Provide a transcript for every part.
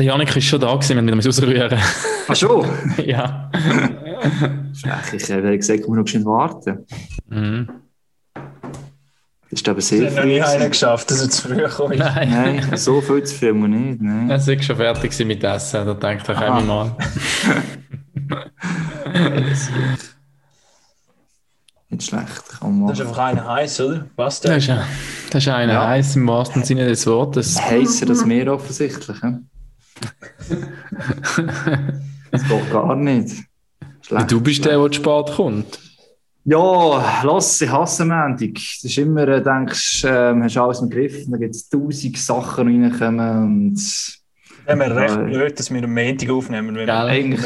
Der Janik ist schon da gewesen, wenn wir ausrühren. Ach schon? ja. Frech, ich habe gesagt, komm noch schnell warten. Mhm. Das ist aber sehr Das hat noch nie einer geschafft, dass er zu früh kommt. Nein. Nein, so viel zu viel muss nicht. Nein. Er ist schon fertig mit Essen. Da denkt er, komm ich mal. Nicht schlecht, kann man Das ist einfach einer heiß, oder? Passt Das der? ist, ja- das ist einer Ja. heiß im wahrsten Sinne des Wortes. Heißer als Meer offensichtlich. He? Das geht gar nicht. Schlecht. Du bist der, der zu spät kommt. Ja, lass, ich hasse Montag. Das ist immer, äh, denkst, ähm, hast alles im Griff, und dann gibt es tausend Sachen die reinkommen und Wir haben recht Ja. blöd, dass wir am Montag aufnehmen. Wenn wir eigentlich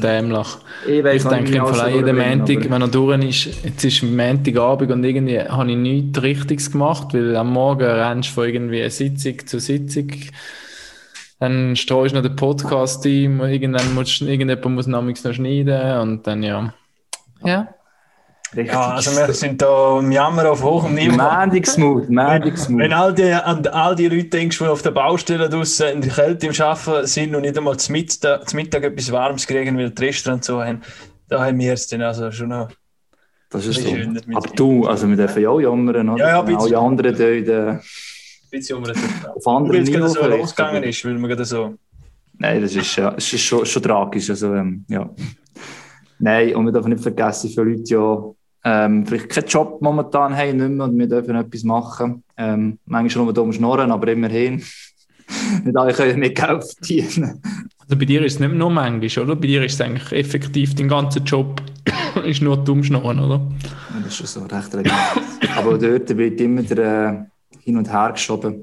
dämlich. Ich, Ich denke im Fall jeden Montag, wenn er durch ist, jetzt ist Montagabend und irgendwie habe ich nichts Richtiges gemacht, weil am Morgen rennst du von irgendwie Sitzung zu Sitzung. Dann streust du noch den Podcast ein, irgendwann muss, irgendjemand muss namens noch schneiden und dann ja. Ja. Richtig. Ja, also wir sind da im Jammer auf hohem Niveau. Mandigsmut, Wenn Mandigsmut. all die, an all die Leute denkst, die auf der Baustelle draussen in der Kälte im Arbeiten sind und nicht einmal zum Mittag, zum Mittag etwas Warmes kriegen, weil die Restaurants so haben, da haben wir es dann also schon noch. Das ist so. schön, dass wir- Aber du, also wir dürfen ja auch jammern, oder? Ja, ja, ein Alle anderen äh, Ein bisschen um auf Weil anderen es gerade Niveau so losgegangen ist, weil wir gerade so. Nein, das ist, ja, das ist schon, schon tragisch. Also, ähm, ja. Nein, und wir dürfen nicht vergessen, viele Leute ja ähm, vielleicht keinen Job momentan haben nicht mehr und wir dürfen etwas machen. Ähm, manchmal nur dumm schnorren, aber immerhin. nicht alle können mit Geld verdienen. Also bei dir ist es nicht nur manchmal, oder? Bei dir ist es eigentlich effektiv, dein ganzer Job ist nur dumm schnurren, oder? Ja, Das ist schon so recht relevant. aber dort wird immer der, äh, hin und her geschoben.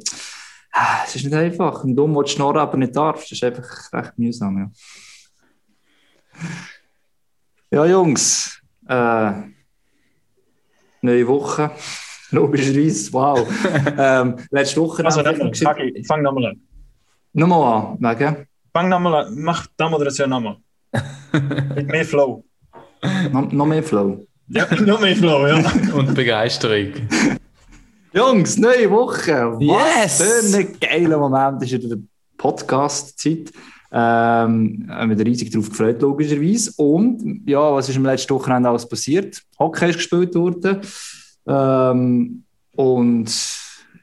Ah, Es ist nicht einfach. Ein dumm will schnorren, aber nicht darfst. Das ist einfach recht mühsam. Ja, ja Jungs. Äh, neue Woche. Logischerweise, wow. ähm, letzte Woche Also, haben wir nochmal, Fagi, fang nochmal an. Nochmal an, wegen? Fang nochmal an, mach die Moderation nochmal. Mit mehr Flow. noch, noch mehr Flow. Ja, noch mehr Flow, ja. Und Begeisterung. Jungs, neue Woche. Yes! Was für ein geiler Moment ist in der Podcast-Zeit. Ähm, haben wir riesig darauf gefreut, logischerweise. Und ja, was ist am letzten Wochenende alles passiert? Hockey ist gespielt worden. Ähm, und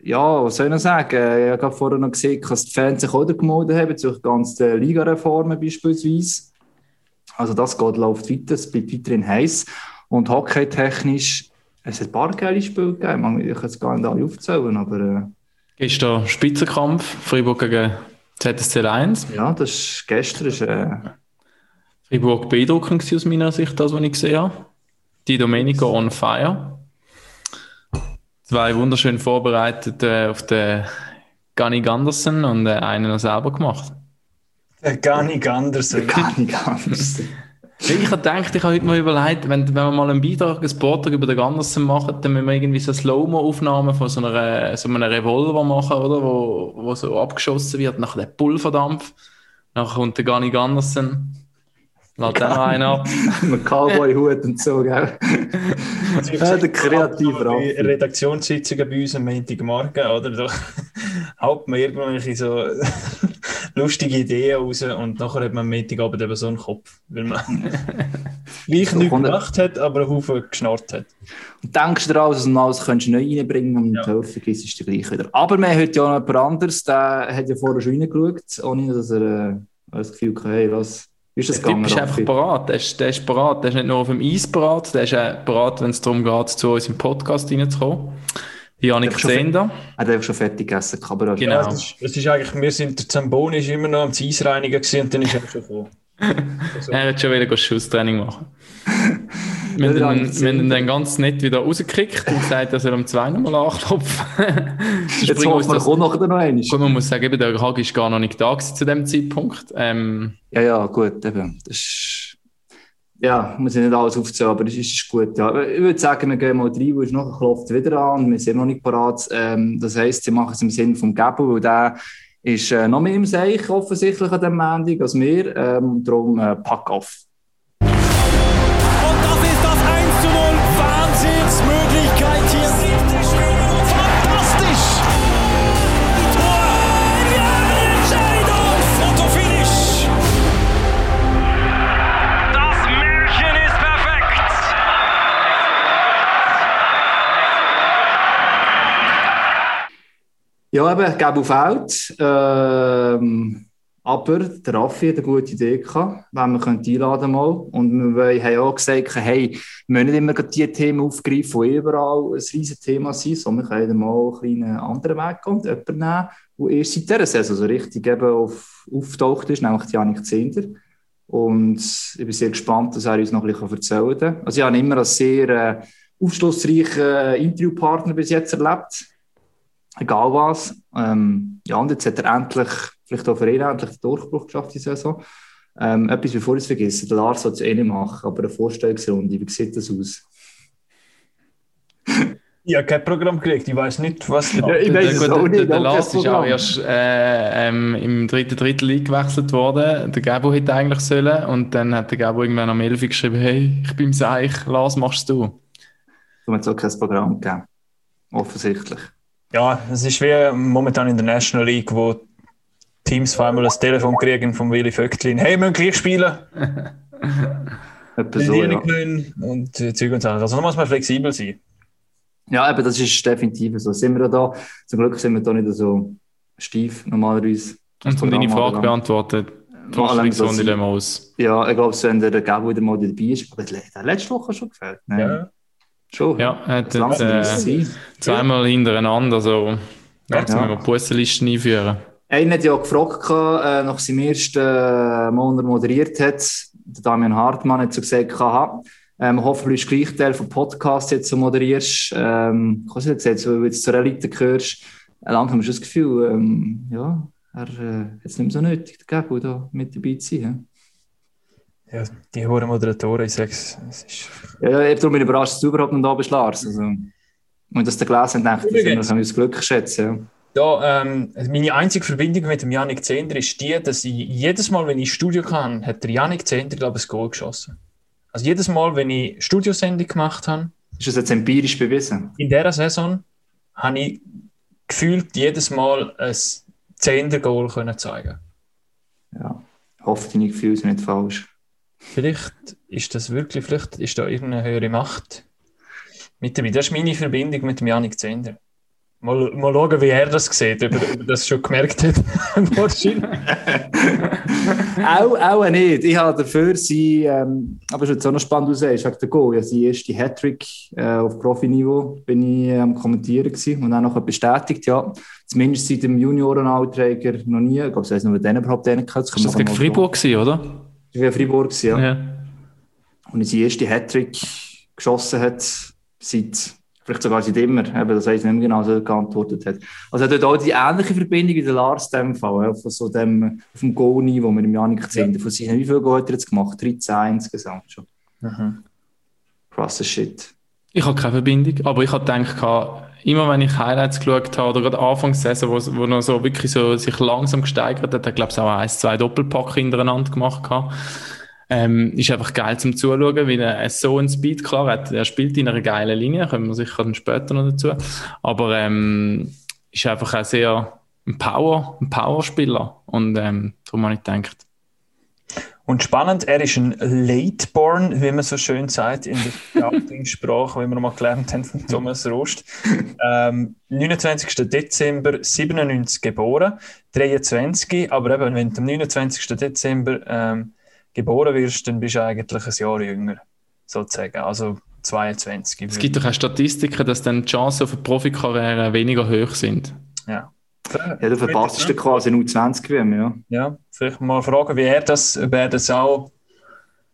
ja, was soll ich noch sagen? Ich habe vorher noch gesehen, dass die Fans sich auch gemeldet haben, bezüglich ganzen Ligareformen beispielsweise. Also das geht, läuft weiter, es bleibt weiterhin heiß. Und hockeytechnisch, es hat ein paar geile Spiele gegeben. Ich kann es gar nicht alle aufzählen, aber äh, Gestern Spitzenkampf, Freiburg gegen ZSC 1. ja, das ist, gestern ist, äh, Freiburg beeindruckend aus meiner Sicht, das, was ich gesehen habe. Die Domenico on fire. Zwei wunderschön vorbereitet äh, auf den Gunny Ganderson und äh, einen noch selber gemacht. Gar nicht anders. gar nicht anders. Ich habe gedacht, ich habe heute mal überlegt, wenn, wenn wir mal einen Beitrag, einen Beitrag über den Ganderson machen, dann müssen wir irgendwie so Slow-Mo-Aufnahmen von so, einer, so einem Revolver machen, oder? Wo, wo so abgeschossen wird, nachher der Pulverdampf, nachher kommt der Gunny Ganderson, lässt dann noch einen ab. Mit Cowboy-Hut und so, gell? Ja, der kreative Raffi. Redaktionssitzungen bei uns am Montagmorgen, oder? Da haut man irgendwelche so lustige Ideen raus und nachher hat man am Montagabend eben so einen Kopf, weil man gleich So nichts gemacht hat, aber einen Haufen geschnarrt hat. Und denkst du dir alles, und alles könntest du neu reinbringen und Ja. die Hälfte ist es gleich wieder. Aber wir haben heute ja noch jemand anderes, der hat ja vorher schon reingeschaut, ohne dass er äh, das Gefühl hatte, hey, was wie ist das Der Typ gegangen? ist einfach parat. Der ist, der ist parat. Der ist nicht nur auf dem Eis parat, der ist auch parat, wenn es darum geht, zu uns im Podcast reinzukommen. Janik Der ist schon Zehnder. Er hat schon fertig gegessen, aber er- Genau. Ja, es ist, es ist eigentlich, wir sind, der Zamboni ist immer noch am Eis reinigen gewesen und dann ist er schon gekommen. Also, Er hat schon wieder Schusstraining machen. Wir Janik wir haben ihn dann ganz nett wieder rausgekriegt und gesagt, er soll um zwei nochmal anklopfen. Sonst Jetzt hoffen wir, das- kommt nachher noch einmal. Gut, man muss sagen, eben, der Hag ist gar noch nicht da zu dem Zeitpunkt. Ähm, Ja, ja, gut, eben. Das ist, ja, muss ich nicht alles aufzählen, aber das ist, gut. Ja. Ich würde sagen, wir gehen mal rein, wo ist nachher klopft wieder an und wir sind noch nicht parat. Ähm, das heisst, sie machen es im Sinne vom Gabo, weil der ist äh, noch mehr im Seich offensichtlich an dem Montag als wir. Ähm, darum äh, pack auf. Ja, eben, gebe auf Out. Ähm, aber der Raffi hat eine gute Idee gehabt, wenn wir einladen mal. Und wir haben auch gesagt, hey, wir müssen nicht immer die Themen aufgreifen, die überall ein riesiges Thema sind, sondern wir können mal einen anderen Weg gehen und jemanden nehmen, der erst seit dieser Saison so richtig eben auf, auftaucht ist, nämlich Janik Zehnder. Und ich bin sehr gespannt, dass er uns noch ein bisschen erzählen kann. Also ich habe ihn immer als sehr äh, aufschlussreichen Interviewpartner bis jetzt erlebt. Egal was. Ähm, ja, und jetzt hat er endlich, vielleicht auch für ihn endlich den Durchbruch geschafft, die Saison. Ähm, etwas, bevor ich es vergesse, der Lars soll es eh nicht machen, aber eine Vorstellungsrunde, wie sieht das aus? Ich habe kein Programm gekriegt, ich weiß nicht, was. Ja, ich weiß es der, auch nicht. der Lars ist auch erst äh, ähm, im dritten Drittel eingewechselt worden. Der Gabo hätte eigentlich sollen. Und dann hat der Gabo irgendwann am 11 Uhr geschrieben, hey, ich bin im Seich, Lars, machst du. Du hast auch kein Programm gegeben. Offensichtlich. Ja, es ist wie momentan in der National League, wo Teams vor einmal das Telefon kriegen von Willy Vögtlin. Hey, wir müssen gleich spielen. So, ja. und äh, Zeug und Sachen. Also da muss man flexibel sein. ja, eben, das ist definitiv so. Sind wir da, zum Glück sind wir da nicht so steif normalerweise. Und um deine Frage allem, ich- lassen wir aus. Ja, ich glaube, wenn der Gabo wieder mal dabei ist, aber der hat letzte Woche schon gefällt. Nein, Ja. Schon. Ja, er hat Das langsam äh, zweimal hintereinander, also jetzt Ja. müssen wir die Bussenlisten einführen. Einer hat ja gefragt, äh, nach seinem ersten äh, er moderiert hat, der Damian Hartmann hat so gesagt, haha, ähm, hoffentlich ist gleich Teil vom Podcast jetzt so moderierst. Ähm, ich habe es gesagt, so, wenn du jetzt zur Elite gehörst, äh, langsam hast du das Gefühl, ähm, ja, er äh, hat es nicht mehr so nötig, der Gabo da mit dabei zu sein. Ja, die hohen Moderatoren, ich sag's, es ist. Ja, ja ich darum überrascht, dass du überhaupt noch da bist, Lars. Also, und dass der gelesen hat, denkt, Übrigens. wir uns Glück schätzen. Ja. Ähm, meine einzige Verbindung mit dem Yannick Zehnder ist die, dass ich jedes Mal, wenn ich Studio kann, hat der Yannick Zehnder, glaube ich, ein Goal geschossen. Also jedes Mal, wenn ich Studiosendung gemacht habe, Ist das jetzt empirisch bewiesen? in dieser Saison, habe ich gefühlt jedes Mal ein Zehnder-Goal können zeigen. Ja. Hoffe, deine Gefühle sind nicht falsch. Vielleicht ist das wirklich, vielleicht ist da irgendeine höhere Macht mit dabei. Das ist meine Verbindung mit dem Yannick Zehnder. Mal, mal schauen, wie er das sieht, ob er, das schon gemerkt hat. Wahrscheinlich. auch, auch nicht. Ich habe dafür sie, ähm, aber es ist jetzt auch noch spannend, sagst, wegen der Goal. Ja, die erste Hattrick äh, auf Profiniveau bin ich am Kommentieren gewesen und dann noch bestätigt, ja, zumindest seit dem Juniorenalträger noch nie. Ich glaube, es heisst noch, den überhaupt den gehabt. Das war gegen Freiburg, gewesen, oder? War Freiburg, gewesen, ja. Ja. Und er seine erste Hattrick geschossen hat, seit, vielleicht sogar seit immer, eben, das heisst nicht mehr genau, so geantwortet hat. Also er hat dort auch die ähnliche Verbindung wie der Lars in dem Fall, ja, von so dem, auf dem Goal-Niveau mit dem Janik Zehnder. Von seinen, wie viele Goal hat er jetzt gemacht? 13 insgesamt schon. Mhm. Krasser Shit. Ich habe keine Verbindung, aber ich habe gedacht, immer wenn ich Highlights geschaut habe, oder gerade Anfangs der Saison, wo, wo noch so wirklich so sich langsam gesteigert hat, hat glaube ich auch ein, zwei Doppelpack hintereinander gemacht gehabt. Ähm, ist einfach geil zum Zuschauen, weil er so einen Speed, klar, hat, er spielt in einer geilen Linie, kommen wir sicher dann später noch dazu, aber ähm, ist einfach auch sehr ein Power, ein Powerspieler und ähm, darum habe ich gedacht, Und spannend, er ist ein Lateborn, wie man so schön sagt in der Scouting-Sprache, wie wir mal gelernt haben von Thomas Rost. Ähm, 29. Dezember 97 geboren, 23, aber eben, wenn du am 29. Dezember ähm, geboren wirst, dann bist du eigentlich ein Jahr jünger, sozusagen, also 22. es gibt doch auch Statistiken, dass dann die Chancen auf eine Profikarriere weniger hoch sind. Ja. Ja, du verpasst du quasi nur 20 WM, ja. Ja, vielleicht mal fragen, wie er das, ob er das auch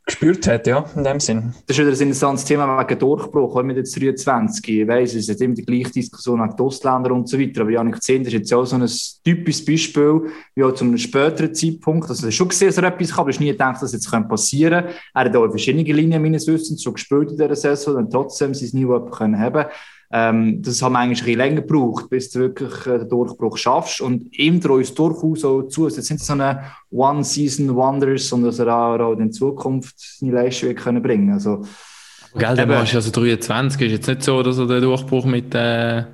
gespürt hat, ja, in dem Sinn. Das ist wieder ein interessantes Thema wegen Durchbruch, mit jetzt 23. Ich weiss, es ist immer die gleiche Diskussion wegen den Ausländern und so weiter. Aber Janik Zehnder ist jetzt ja auch so ein typisches Beispiel, wie auch zu einem späteren Zeitpunkt. Also, schon gesehen, dass er etwas kann, aber ich nie gedacht, dass das jetzt passieren könnte. Er hat auch in verschiedenen Linien meines Wissens schon gespielt in dieser Saison und trotzdem sein Niveau können haben ähm, das haben wir eigentlich ein bisschen länger gebraucht, bis du wirklich äh, den Durchbruch schaffst. Und ihm traue ich es durchaus auch zu. Es sind so eine One-Season-Wonders, sondern dass er auch, auch in Zukunft seine Leistung können bringen Also, Gell. Mann ist also 23, ist jetzt nicht so, dass er den Durchbruch mit, äh,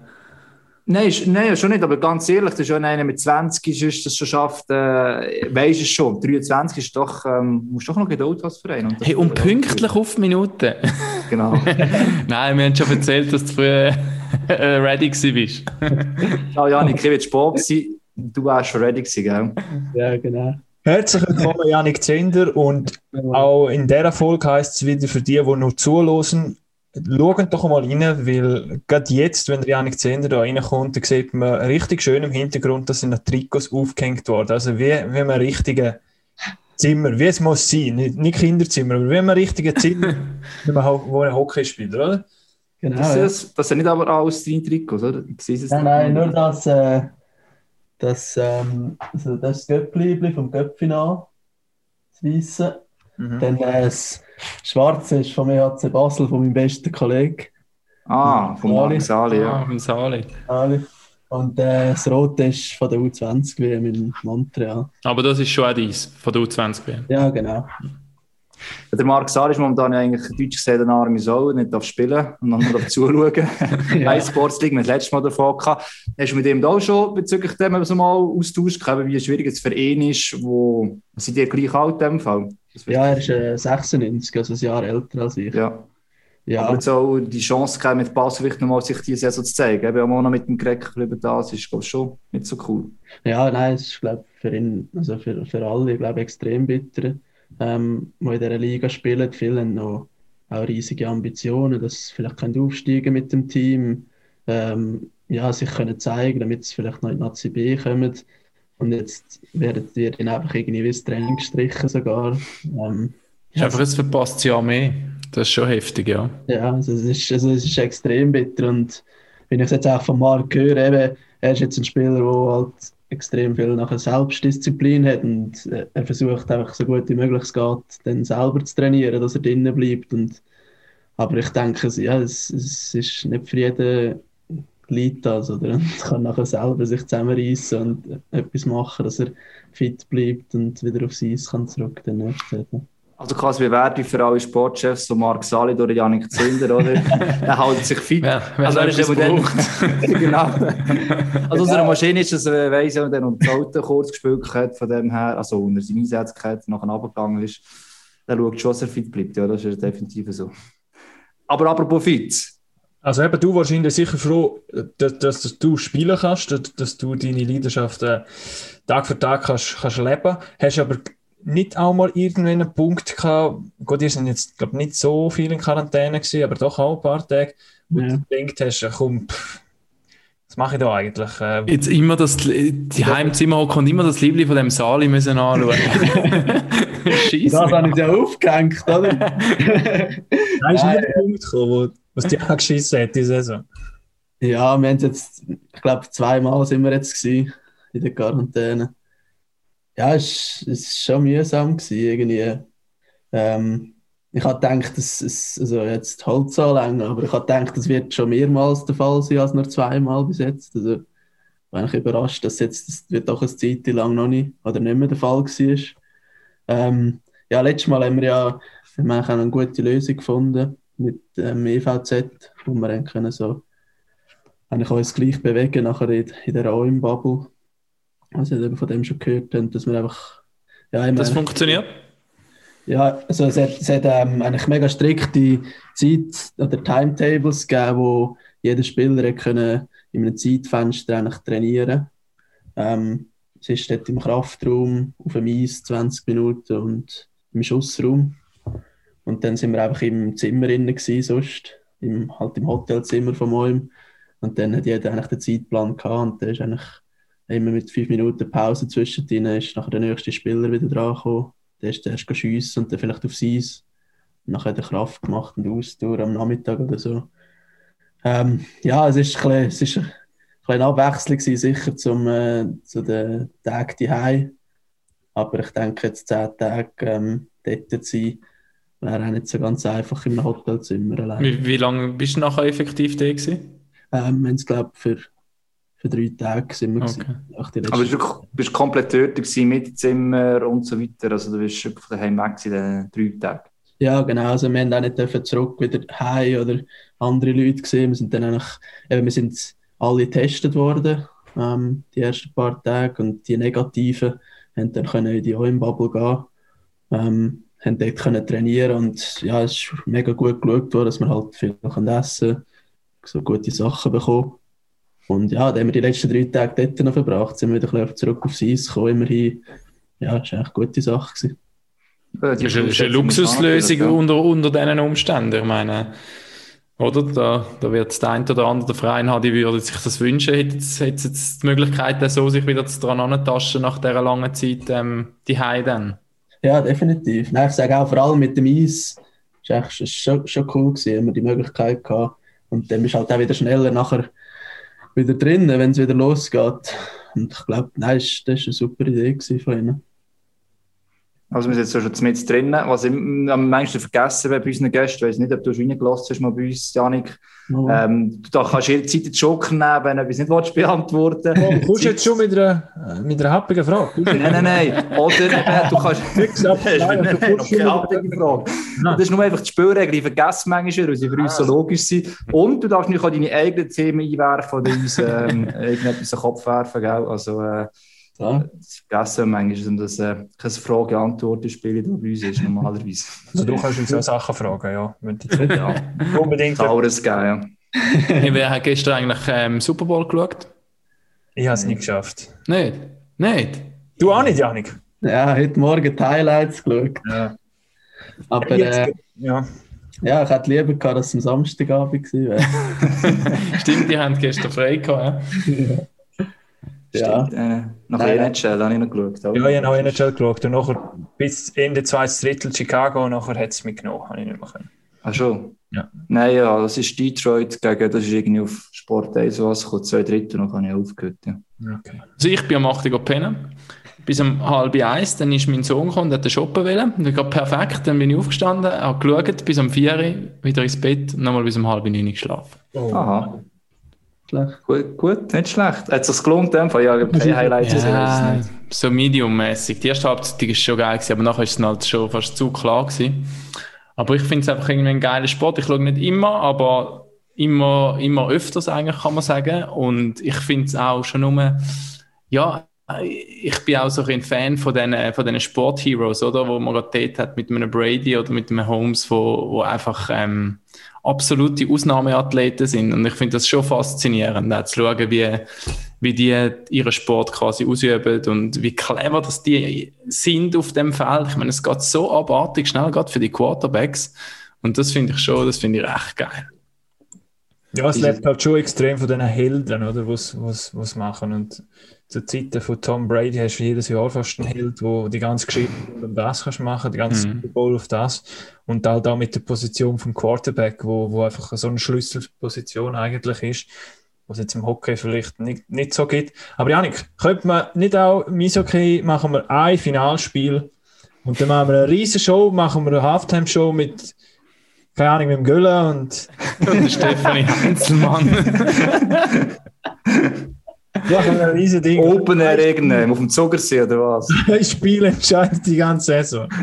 Nein, ist, nein, schon nicht, aber ganz ehrlich, das ist schon einer mit 20 ist, das schon schafft, äh, weisst es schon. 23 ist doch, ähm, musst doch noch Geduld Verein. Und das- hey, und pünktlich auf die Minute. Genau. Nein, wir haben schon erzählt, dass du früher äh, ready gewesen bist. Ja, Janik, ich will Sport sein. Du warst schon ready gewesen, gell? Ja, genau. Herzlich willkommen, Janik Zender. Und auch in dieser Folge heisst es wieder für die, die noch zuhören, schaut doch mal rein, weil gerade jetzt, wenn der Janik Zender da reinkommt, dann sieht man richtig schön im Hintergrund, dass sind Trikots aufgehängt worden. Also wie, wie ein richtiger Zimmer, wie es muss sein. Nicht, nicht Kinderzimmer, aber wie ein richtiger Zimmer, wie man, wo ein Hockey spielt, oder? genau Das, ja. ist, das sind nicht aber alles deine Trikots, oder? Ich sehe es Nein, nein, nur das, äh, das, ähm, also das Göppli vom Göppfinal, das Weisse. Mhm. Dann äh, das Schwarze ist vom EHC Basel, von meinem besten Kollegen, Ah, vom Ali. Marc Sali, Ja, ja. vom Sali. Ali. Und äh, das Rote ist von der U20 WM in Montreal. Aber das ist schon auch dies, von der U20 WM. Ja, genau. Der Marc Sali ist momentan ja eigentlich deutsch gesehen eine arme Sau, nicht darf spielen und noch nur darf zuschauen. ja. Sports League, wir haben das letzte Mal davon gehabt. Hast du mit ihm da auch schon bezüglich dem so mal austauscht, wie schwierig es für ihn ist, wo, sind die gleich alt in dem Fall? Ja, er ist äh, 96, also ein Jahr älter als ich. ja. Ja, Aber jetzt auch die Chance gehabt, mit Basel vielleicht nochmal sich diese Saison zu zeigen. Ich habe auch noch mit dem Greg über das, ist glaube ich schon nicht so cool. Ja, nein, es ist glaube für ihn, also für, für alle, glaube extrem bitter, ähm, die in dieser Liga spielen. Viele haben noch auch riesige Ambitionen, dass sie vielleicht können aufsteigen mit dem Team, ähm, ja, sich können zeigen, damit sie vielleicht noch in die Nazi B kommen. Und jetzt werden die dann einfach irgendwie wie das Training gestrichen sogar. Ähm, Ist einfach ein verpasstes Jahr mehr. Das ist schon heftig, ja. Ja, also es, ist, also es ist extrem bitter und wenn ich es jetzt auch von Marc höre, eben, er ist jetzt ein Spieler, der halt extrem viel nachher Selbstdisziplin hat und äh, er versucht einfach so gut wie möglich es geht, dann selber zu trainieren, dass er drinnen bleibt und aber ich denke, ja, es, es ist nicht für jeden liegt das oder und kann nachher selber sich zusammenreißen und etwas machen, dass er fit bleibt und wieder aufs Eis kann zurück Saison. Also quasi Bewertung für alle Sportchefs, so Marc Sali oder Janik Zünder, oder? er hält sich fit. Wer Also er ist eben dann, genau. Also aus einer Maschine ist es, äh, weiss ich, dann um die Auto kurz gespielt hat, von dem her, also unter seine Einsätze gehabt, nachher runtergegangen ist, dann schaut schon, dass er fit bleibt, ja, das ist definitiv so. Aber apropos fit, Also eben, du wahrscheinlich sicher froh, dass, dass, du spielen kannst, dass, dass du deine Leidenschaft äh, Tag für Tag kannst, kannst leben. Hast aber nicht auch mal irgendwann einen Punkt gehabt, gut, ihr sind jetzt, glaube nicht so viel in Quarantäne gewesen, aber doch auch ein paar Tage, wo Ja. du gedacht hast, komm, pff, was mache ich da eigentlich? Äh, Jetzt immer das, die Heimzimmer hocken und immer das Liebling von dem Sali müssen anschauen. Scheiße. Das habe ich ja aufgehängt, oder? da ist nie ein Punkt gekommen, wo, was dich angeschissen hat, diese Saison. Ja, wir haben jetzt, ich glaube, zweimal sind wir jetzt gewesen, in der Quarantäne. Ja, es war schon mühsam gewesen, irgendwie. Ähm, ich habe gedacht, es ist also jetzt halt so lange, aber ich habe gedacht, das wird schon mehrmals der Fall sein als nur zweimal bis jetzt. Also, ich war eigentlich überrascht, dass jetzt das wird doch eine Zeit lang noch nicht oder nicht mehr der Fall war. Ähm, ja, letztes Mal haben wir ja wir eine gute Lösung gefunden mit dem EVZ, wo wir dann können so eigentlich uns gleich bewegen nachher in, in der Räumbubble. Also ich von dem schon gehört, haben, dass wir einfach ja, Das meine- funktioniert? ja, also es hat, es hat ähm, eigentlich mega strikte Zeit- oder Timetables gegeben, wo jeder Spieler können in einem Zeitfenster eigentlich trainieren ähm, Es ist dort im Kraftraum, auf dem Eis 20 Minuten und im Schussraum. Und dann sind wir einfach im Zimmer innen gewesen, sonst, im, halt im Hotelzimmer von Moim. Und dann hat jeder eigentlich den Zeitplan gehabt und der ist eigentlich immer mit fünf Minuten Pause zwischendrin ist nachher der nächste Spieler wieder dran gekommen. Der ist erst schiessen und dann vielleicht aufs Eis. Und nachher hat er Kraft gemacht und Ausdauer am Nachmittag oder so. Ähm, ja, es ist ein bisschen, es ist ein Abwechslung gewesen, sicher zum, äh, zu den Tagen die Aber ich denke, jetzt zehn Tage ähm, dort zu sein, wäre auch nicht so ganz einfach im Hotelzimmer allein. Wie, wie lange bist du nachher effektiv da gewesen? Ähm, wir haben es, glaube ich, für, für drei Tage sind wir Okay. gewesen. Aber du bist komplett dort gewesen, mit Zimmer und so weiter, also du bist von daheim weg in den drei Tagen. Ja, genau. Also wir haben auch nicht dürfen zurück wieder heim oder andere Leute gesehen. Wir sind dann eigentlich, eben, wir sind alle getestet worden, ähm, die ersten paar Tage und die Negativen haben dann können in die OIM-Bubble gehen, ähm, haben dort können trainieren und ja, es ist mega gut geschaut worden, dass wir halt viel können essen so gute Sachen bekommen. Und ja, dann haben wir die letzten drei Tage dort noch verbracht, sind wir wieder ein bisschen zurück aufs Eis gekommen, immerhin. Ja, das war echt eine gute Sache. Gewesen. Ja, Das ist eine, eine Luxuslösung unter, unter diesen Umständen. Ich meine, oder? Da, da wird der eine oder andere Verein haben, die würde sich das wünschen, hätte jetzt, hätte es jetzt die Möglichkeit, so sich wieder dran anzutasten nach dieser langen Zeit, ähm, die dann. Ja, definitiv. Nein, ich sage auch, vor allem mit dem Eis, echt ist schon, schon cool gewesen, haben wir die Möglichkeit gehabt. Und dann bist du halt auch wieder schneller nachher wieder drin, wenn es wieder losgeht. Und ich glaube, nein, das war eine super Idee von ihnen. Also wir sind jetzt schon mit drinnen. Was ich am meisten vergessen habe bei unseren Gästen, ich weiß nicht, ob du schon reingelassen hast mal bei uns, Janik. Oh. Ähm, du da kannst jederzeit den Joker nehmen, wenn du etwas nicht willst, beantworten Oh, du kommst jetzt schon mit einer, äh, mit einer happigen Frage. Nein, nein, nein. Oder eben, du kannst... Nein, du kommst keine abhängige Frage. Das ist nur einfach die Spielregel. Ich vergesse manchmal, weil sie für uns so logisch sind. Und du darfst natürlich auch deine eigenen Themen einwerfen oder uns ähm, irgendetwas in den Kopf werfen. Gell? Also, äh, Ja. das vergessen manchmal, und das äh, kein Frage-Antworten-Spiel da bei uns ist, normalerweise. Also du kannst uns so Sachen fragen, ja. Ja, unbedingt. Taures geben, Hey, Wer hat gestern eigentlich ähm, Super Bowl geschaut? Ich habe es nicht geschafft. Nicht? Nicht? Du auch nicht, Janik? ja, heute Morgen die Highlights geschaut. Ja. Aber äh, ja. ja, ich hätte lieber gehabt, dass es am Samstagabend wäre. Stimmt, die haben gestern frei gehabt. Ja? ja. Stimmt, äh, nach Nein, NHL habe ich noch geschaut. Ja, ich habe auch NHL geschaut. Und nachher bis Ende zweites Drittel Chicago, und nachher hat es mich genommen. Habe ich nicht mehr können. Ach schon? Ja. Nein, ja, das ist Detroit gegen, das ist irgendwie auf Sport 1 was, kommt zwei Drittel und dann habe ich aufgehört. Ja. Okay. Also ich bin am 8 Uhr pennen. Bis um halb eins, dann ist mein Sohn gekommen, der hat den shoppen wollen. Und ich perfekt, dann bin ich aufgestanden, habe geschaut, bis um 4 Uhr, wieder ins Bett und nochmal bis um halb neun geschlafen. Oh. Aha, Schlecht. gut, gut, nicht schlecht. Hat es sich gelohnt, in Fall? Ja, keine Highlights Ja, so mediummäßig. Die erste Halbzeit war schon geil, aber nachher ist es halt schon fast zu klar gewesen. Aber ich finde es einfach irgendwie ein geiler Sport. Ich schaue nicht immer, aber immer, immer öfters eigentlich, kann man sagen. Und ich finde es auch schon nur, ja, ich bin auch so ein Fan von diesen, von diesen Sportheroes, oder? Wo man gerade dort hat mit einem Brady oder mit einem Holmes, wo, wo einfach ähm, absolute Ausnahmeathleten sind. Und ich finde das schon faszinierend, auch zu schauen, wie, wie die ihren Sport quasi ausüben und wie clever dass die sind auf dem Feld. Ich meine, es geht so abartig schnell, gerade für die Quarterbacks. Und das finde ich schon, das finde ich echt geil. Ja, es lebt halt schon extrem von diesen Helden, oder, was was was machen. Und zu Zeiten von Tom Brady hast du jedes Jahr fast einen Held, wo die ganze Geschichte rund um das kannst machen, die ganze Mhm. Super Bowl auf das. Und halt auch mit der Position vom Quarterback, wo, wo einfach so eine Schlüsselposition eigentlich ist, was jetzt im Hockey vielleicht nicht, nicht so gibt. Aber Janik, könnte man nicht auch im Eishockey machen wir ein Finalspiel und dann machen wir eine riesen Show, machen wir eine Halftime-Show mit, keine Ahnung, mit dem Gülle und Und Stefanie Heinzelmann. wir ein riesen Ding. Open Air irgendein, auf dem Zuckersee oder was? Ein Spiel entscheidet die ganze Saison.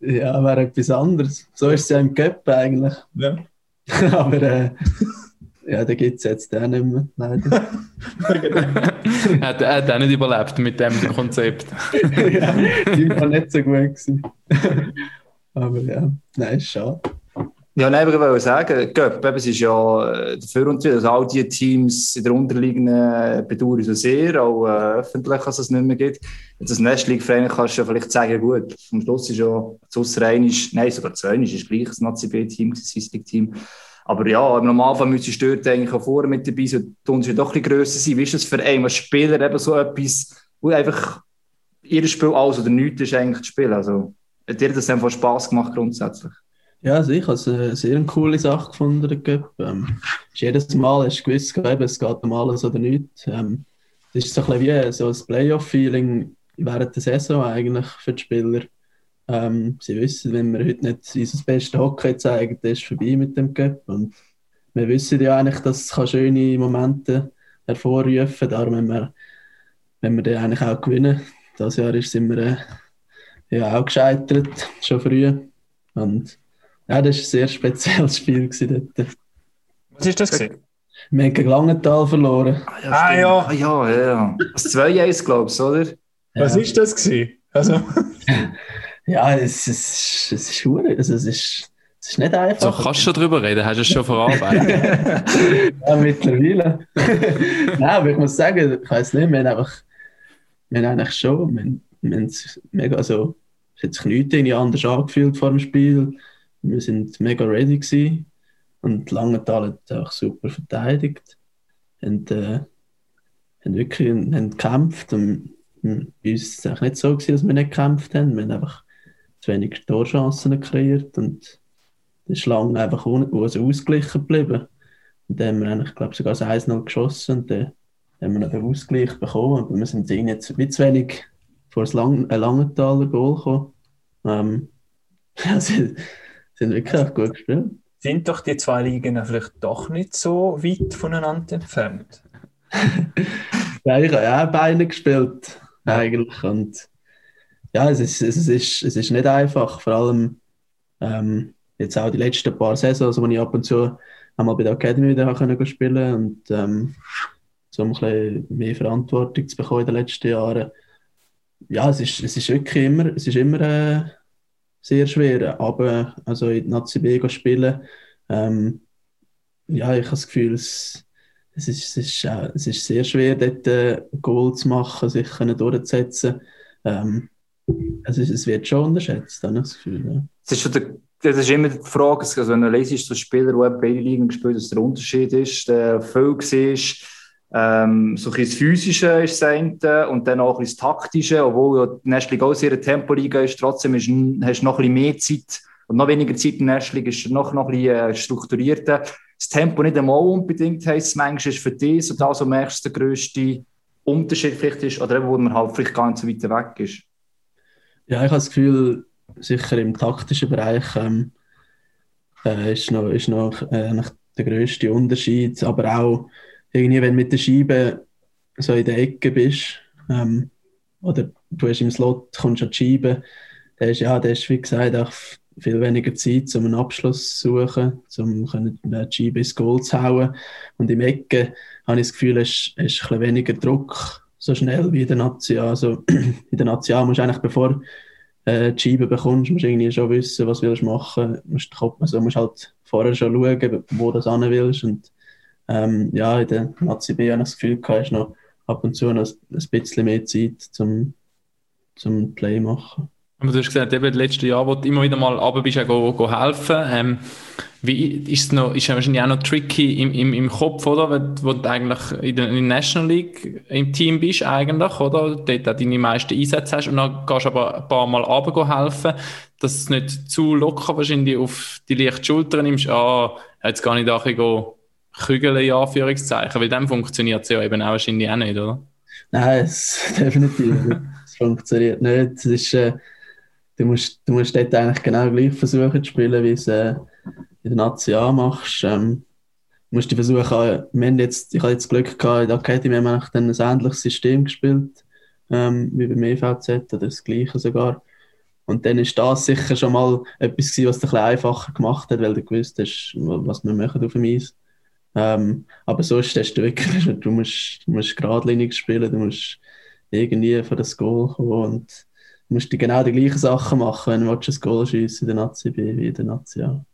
Ja, wäre etwas anderes. So ist es ja im Cup eigentlich. Ja. Aber äh, ja, da gibt es jetzt auch nicht mehr, leider. er, hat, er hat auch nicht überlebt mit dem Konzept. ja, die war nicht so gut gewesen. Aber ja, nein, ist schade. Ja, nein, ich wollte sagen, Göpp, es ist ja äh, dafür und wieder, also all die Teams in der unterliegenden bedauern so sehr, auch äh, öffentlich, dass es nicht mehr gibt. Jetzt als Nestleague-Verein kannst du ja vielleicht sagen, gut, am Schluss ist ja das Aussereinisch, nein, sogar Reinisch ist gleich das Nazi-B-Team, das Swiss-League-Team. Aber ja, im Normalfall müsstest du dort eigentlich auch vorher mit dabei sein, die Unterschiede doch ein bisschen grösser sein. Wie ist das für einen als Spieler eben so etwas, wo einfach jedes Spiel alles oder nichts ist eigentlich zu spielen? Also, hat dir das einfach Spass gemacht grundsätzlich? Ja, also ich habe es eine sehr coole Sache gefunden. Ähm, jedes Mal hast du gewusst, eben, es geht um alles oder nichts. Ähm, das ist so ein bisschen wie so ein Playoff-Feeling während der Saison eigentlich für die Spieler. Ähm, sie wissen, wenn wir heute nicht unser bestes Hockey zeigen, dann ist es vorbei mit dem Cup. Und wir wissen ja eigentlich, dass es schöne Momente hervorrufen kann. Darum, wenn wir, wenn wir den eigentlich auch gewinnen. Das Jahr sind wir äh, ja auch gescheitert, schon früh. Und ja, das war ein sehr spezielles Spiel dort. Was ist das gewesen? Wir haben gegen Langenthal verloren. Ah, ja. Ah, ja, ja, ja. Das 2-1, glaubst du, oder? Was Ja. ist das gewesen? Also, Ja, es, es, es ist hure- also es ist es ist nicht einfach. So kannst du schon drüber reden, hast du es schon verarbeitet. ja, mittlerweile. Nein, aber ich muss sagen, ich weiß nicht, wir haben einfach, wir haben eigentlich schon, wir, haben- wir haben es mega, also, es hat sich nichts irgendwie anders angefühlt vor dem Spiel. Wir sind mega ready gewesen. Und Langenthal hat einfach super verteidigt. Und, äh, haben wirklich haben gekämpft. Und, und bei uns ist es eigentlich nicht so gewesen, dass wir nicht gekämpft haben. Wir haben einfach zu wenig Torchancen kreiert. Und das ist lange einfach also ausgeglichen geblieben. Und dann haben wir glaube sogar das 1-0 geschossen und dann haben wir noch den Ausgleich bekommen. Aber wir sind jetzt wie zu wenig vor das Lang ein Langenthaler Goal gekommen. Ähm, ja, haben wirklich auch gut gespielt. Sind doch die zwei Ligen vielleicht doch nicht so weit voneinander entfernt? Ja, ich habe ja auch Beine gespielt, eigentlich. Und ja, es ist, es ist, es ist nicht einfach. Vor allem ähm, jetzt auch die letzten paar Saisons, wo ich ab und zu einmal bei der Academy wieder können spielen und ähm, so ein bisschen mehr Verantwortung zu bekommen in den letzten Jahren. Ja, es ist, es ist wirklich immer, es ist immer äh, sehr schwer, aber also in Nazi B spielen, ähm, ja, ich habe das Gefühl, es, es, ist, es, ist, äh, es ist sehr schwer, dort äh, Goal zu machen, sich können durchzusetzen. Ähm, also es, es wird schon unterschätzt, habe ich das Gefühl. Ja. Das ist, der, das ist immer die Frage, also wenn du lesest, so Spieler, die beide Ligen gespielt haben, dass der Unterschied ist, der viel war, ähm, so ein das Physische ist das eine und dann auch ein das Taktische, obwohl ja die National auch sehr Tempoliga ist, trotzdem ist, hast du noch ein mehr Zeit und noch weniger Zeit in League ist noch, noch ein bisschen äh, strukturierter. Das Tempo nicht einmal unbedingt heisst, manchmal ist für dich so das, merkst, der grösste Unterschied vielleicht ist, oder eben, wo man halt vielleicht gar nicht so weit weg ist. Ja, ich habe das Gefühl, sicher im taktischen Bereich ähm, äh, ist noch, ist noch äh, der grösste Unterschied. Aber auch irgendwie, wenn du mit der Scheibe so in der Ecke bist ähm, oder du hast im Slot, kommst an die Scheibe, der ist, ja, der ist wie gesagt auch viel weniger Zeit, um einen Abschluss zu suchen, um äh, die Scheibe ins Goal zu hauen. Und im Ecke habe ich das Gefühl, es ist, ist ein weniger Druck so schnell wie in der Nazi. Also in der Nazi musst du eigentlich, bevor äh, die Scheibe bekommst, musst du irgendwie schon wissen, was willst du machen. Musst, also musst halt vorher schon schauen, wo du das hin willst. Und ähm, ja, in der Nazi B habe ich das Gefühl, du hast noch ab und zu noch ein bisschen mehr Zeit zum, zum Play machen. Aber du hast gesagt, eben das letzte Jahr, wo du immer wieder mal runter bist, go, go helfen. Ähm, wie ist es noch, ist wahrscheinlich auch noch tricky im, im, im Kopf, oder? Wo, wo du eigentlich in der, in der National League im Team bist, eigentlich, oder? Dort auch deine meisten Einsätze hast und dann gehst du aber ein paar Mal runter helfen, dass du nicht zu locker wahrscheinlich auf die leichte Schulter nimmst, ah, jetzt gar nicht da ein bisschen kügeln, in Anführungszeichen, weil dann funktioniert es ja eben auch wahrscheinlich auch nicht, oder? Nein, es, definitiv. Es funktioniert nicht. Es ist, äh, du, musst, du musst dort eigentlich genau gleich versuchen zu spielen, wie es äh, in der Nazi A machst. Ähm, du musst die versuchen, äh, wir haben jetzt, ich habe jetzt Glück gehabt, in der Academy haben wir dann ein ähnliches System gespielt, ähm, wie beim EVZ, oder das gleiche sogar. Und dann ist das sicher schon mal etwas gewesen, was es ein bisschen einfacher gemacht hat, weil du gewusst hast, was wir machen auf dem Eis. Ähm, aber sonst hast du wirklich, du musst, du musst geradlinig spielen, du musst irgendwie für das Goal kommen und du musst die genau die gleichen Sachen machen, wenn du ein Goal schießt in der Nazi B wie in der Nazi A.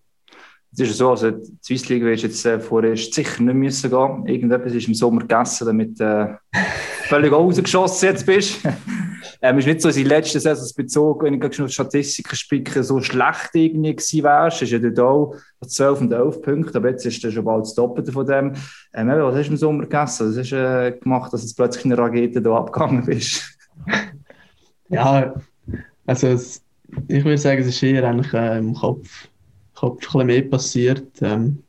Es ist ja so, also die Swiss League jetzt äh, vorerst sicher nicht müssen gehen. Irgendetwas ist im Sommer gegessen, damit äh, völlig rausgeschossen jetzt bist. ähm, ist nicht so, dass in den letzten Saisons bezogen, wenn ich schon Statistiken spicke, so schlecht irgendwie gewesen wärst. Es ist ja dort auch 12 und 11 Punkte, aber jetzt ist das schon bald das Doppelte von dem. Ähm, was hast du im Sommer gegessen? Was hast du äh, gemacht, dass du plötzlich in eine Rakete hier abgegangen bist? Ja, also es, ich würde sagen, es ist eher eigentlich äh, im Kopf, Kopf ein bisschen mehr passiert. Ähm,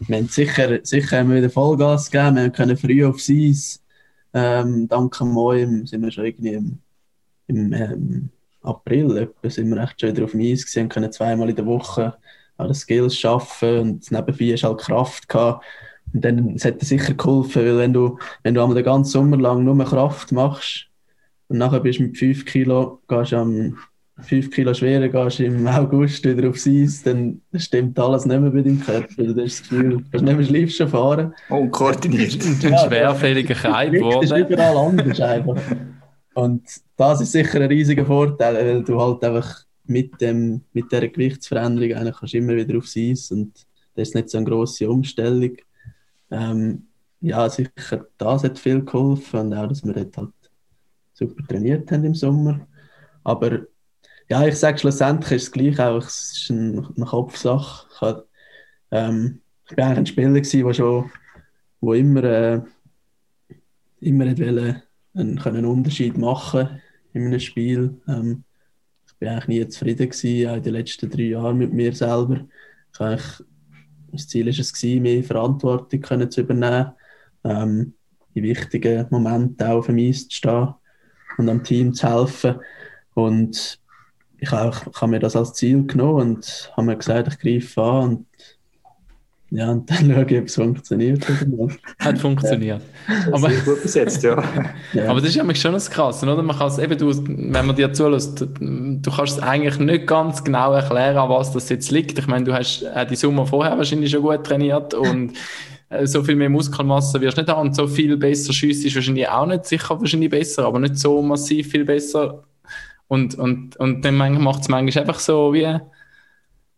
wir haben sicher, sicher haben wir wieder Vollgas gegeben, wir können früh aufs Eis. Ähm, dank dem Moim sind wir schon irgendwie im, im ähm, April etwa, sind wir echt schon wieder auf dem Eis gewesen, können zweimal in der Woche alle Skills schaffen und nebenbei hast du halt Kraft gehabt. Und dann es hat dir sicher geholfen, weil wenn du, wenn du einmal den ganzen Sommer lang nur Kraft machst und nachher bist du mit 5 Kilo, gehst am 5 Kilo schwerer, gehst im August wieder aufs Eis, dann stimmt alles nicht mehr bei deinem Körper. Du hast das Gefühl, du kannst nicht mehr schleifst fahren. Unkoordiniert. Ein schwerfälliger Kreis Gewicht ist geworden. überall anders einfach. Und das ist sicher ein riesiger Vorteil, weil du halt einfach mit, dem, mit dieser Gewichtsveränderung eigentlich kannst immer wieder aufs Eis und das ist nicht so eine grosse Umstellung. Ähm, ja, sicher, das hat viel geholfen und auch, dass wir dort halt super trainiert haben im Sommer. Aber ja, ich sage schlussendlich ist es gleich auch, es ist eine, eine Kopfsache. Ich, habe, ähm, ich bin eigentlich ein Spieler gewesen, der schon wo immer, äh, immer wollte, einen, einen Unterschied machen in einem Spiel. Ähm, ich bin eigentlich nie zufrieden gewesen, auch in den letzten drei Jahren mit mir selber. Ich eigentlich, das Ziel war es, gewesen, mehr Verantwortung können zu übernehmen, ähm, in wichtigen Momenten auch auf dem Eis zu stehen und am Team zu helfen. Und ich habe, ich habe mir das als Ziel genommen und habe mir gesagt, ich greife an und ja, und dann schaue ich, ob es funktioniert. Hat funktioniert. Ja. Aber, gut besetzt, ja. ja. aber das ist ja schon das Krasse, oder? Man kann es eben, du, wenn man dir zulässt, du kannst es eigentlich nicht ganz genau erklären, an was das jetzt liegt. Ich meine, du hast äh, die Sommer vorher wahrscheinlich schon gut trainiert und äh, so viel mehr Muskelmasse wirst du nicht haben und so viel besser schießt ist wahrscheinlich auch nicht sicher wahrscheinlich besser, aber nicht so massiv viel besser. Und, und, und dann macht es manchmal einfach so wie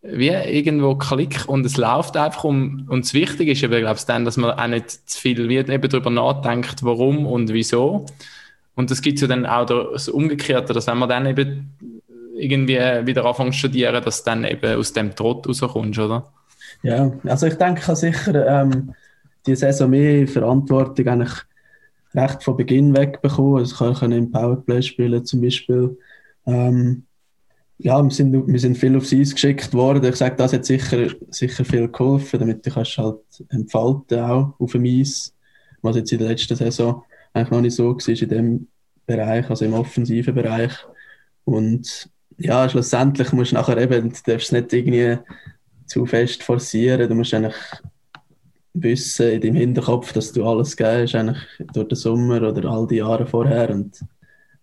wie irgendwo Klick und es läuft einfach um, und das Wichtige ist aber, glaube ich, dann, dass man auch nicht zu viel wie, eben darüber nachdenkt, warum und wieso. Und das gibt ja dann auch das Umgekehrte, dass wenn man dann eben irgendwie wieder anfängt zu studieren, dass du dann eben aus dem Trott rauskommst, oder? Ja, also ich denke, ich sicher ähm, die Saison mehr Verantwortung eigentlich recht von Beginn weg bekommen. Also ich kann im Powerplay spielen zum Beispiel. Ähm, ja, wir sind, wir sind viel aufs Eis geschickt worden. Ich sage, das hat sicher, sicher viel geholfen, damit du kannst halt entfalten auch auf dem Eis, was jetzt in der letzten Saison eigentlich noch nicht so war in dem Bereich, also im offensiven Bereich. Und ja, schlussendlich musst du nachher eben, du darfst es nicht irgendwie zu fest forcieren, du musst eigentlich wissen in deinem Hinterkopf, dass du alles gehst, eigentlich durch den Sommer oder all die Jahre vorher und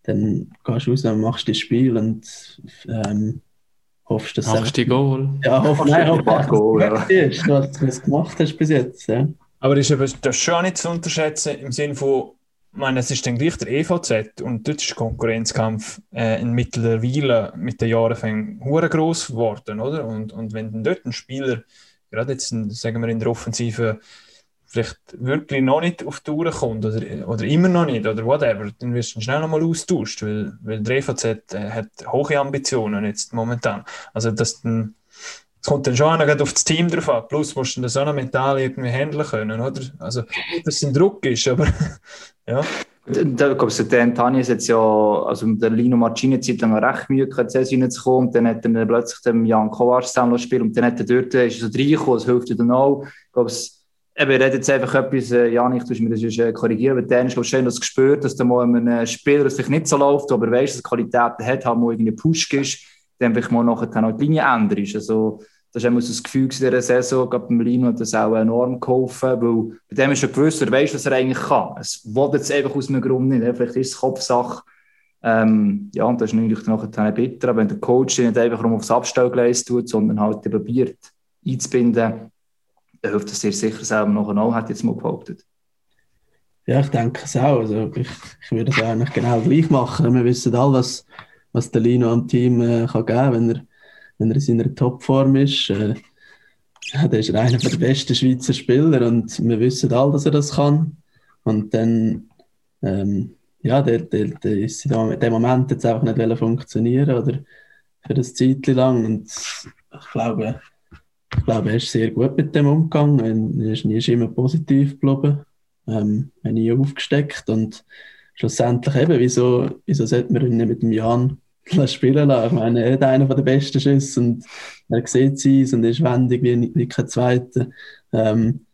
dann gehst du raus und machst das Spiel und ähm, hoffst, dass Machst du Goal? Ja, hoff, nein, hoff, dass Goal, ja. ist, was du gemacht hast bis jetzt. Ja. Aber ist aber das schon nicht zu unterschätzen im Sinne von, ich meine, es ist dann gleich der EVZ und dort ist der Konkurrenzkampf äh, in mittlerweile mit den Jahren hure groß geworden, oder? Und, und wenn dann dort ein Spieler, gerade jetzt, sagen wir in der Offensive, vielleicht wirklich noch nicht auf die Tour kommt oder, oder immer noch nicht oder whatever, dann wirst du schnell nochmal austauscht, weil, weil der EVZ äh, hat hohe Ambitionen jetzt momentan. Also das, das kommt dann schon noch auf das Team drauf an, plus musst du das auch noch mental irgendwie handeln können, oder? Also, dass es ein Druck ist, aber ja. Da ich, der Antanis jetzt ja, also der Lino Marcini Zeit lang recht Mühe gehabt, Saison zu kommen, und dann hat er plötzlich den Jan Kovac gespielt und dann hat er dort, ist er so reingekommen, das hilft ihm dann auch. Ich glaube, Eben, ich rede jetzt einfach etwas, äh, Janik, du mir das äh, korrigieren, aber dann hast du schön das gespürt, dass du mal einem Spieler, das vielleicht nicht so läuft, aber weißt, dass er Qualitäten hat, halt mal irgendwie Push gibst, dann vielleicht mal nachher auch die Linie änderst. Also, das ist so das Gefühl in dieser Saison, gerade beim Lino hat das auch enorm geholfen, weil bei dem ist schon gewusst, er weiss, was er eigentlich kann. Es wollte jetzt einfach aus einem Grund nicht, vielleicht ist es Kopfsache. Ähm, ja, und das ist natürlich nachher bitter, wenn der Coach nicht einfach aufs Abstellgleis tut, sondern halt probiert einzubinden, dann hilft es dir sicher selber noch auch, hat jetzt mal behauptet. Ja, ich denke es auch. Also ich, ich würde es eigentlich genau gleich machen. Wir wissen alle, was, was der Lino am Team äh, kann geben kann, wenn er, wenn er in seiner Topform ist. Äh, der ist einer der besten Schweizer Spieler und wir wissen alle, dass er das kann. Und dann, ähm, ja, der, der, der ist in dem Moment jetzt einfach nicht funktionieren oder für das Zeit lang. Und ich glaube, ich glaube, er ist sehr gut mit dem umgegangen. Er ist, ist immer positiv geblieben, ähm, nie aufgesteckt und schlussendlich eben, wieso, wieso sollte man ihn nicht mit dem Jan spielen lassen? Ich meine, er hat einen der besten Schüsse und er sieht sie und ist wendig wie, wie kein Zweiter. Ähm,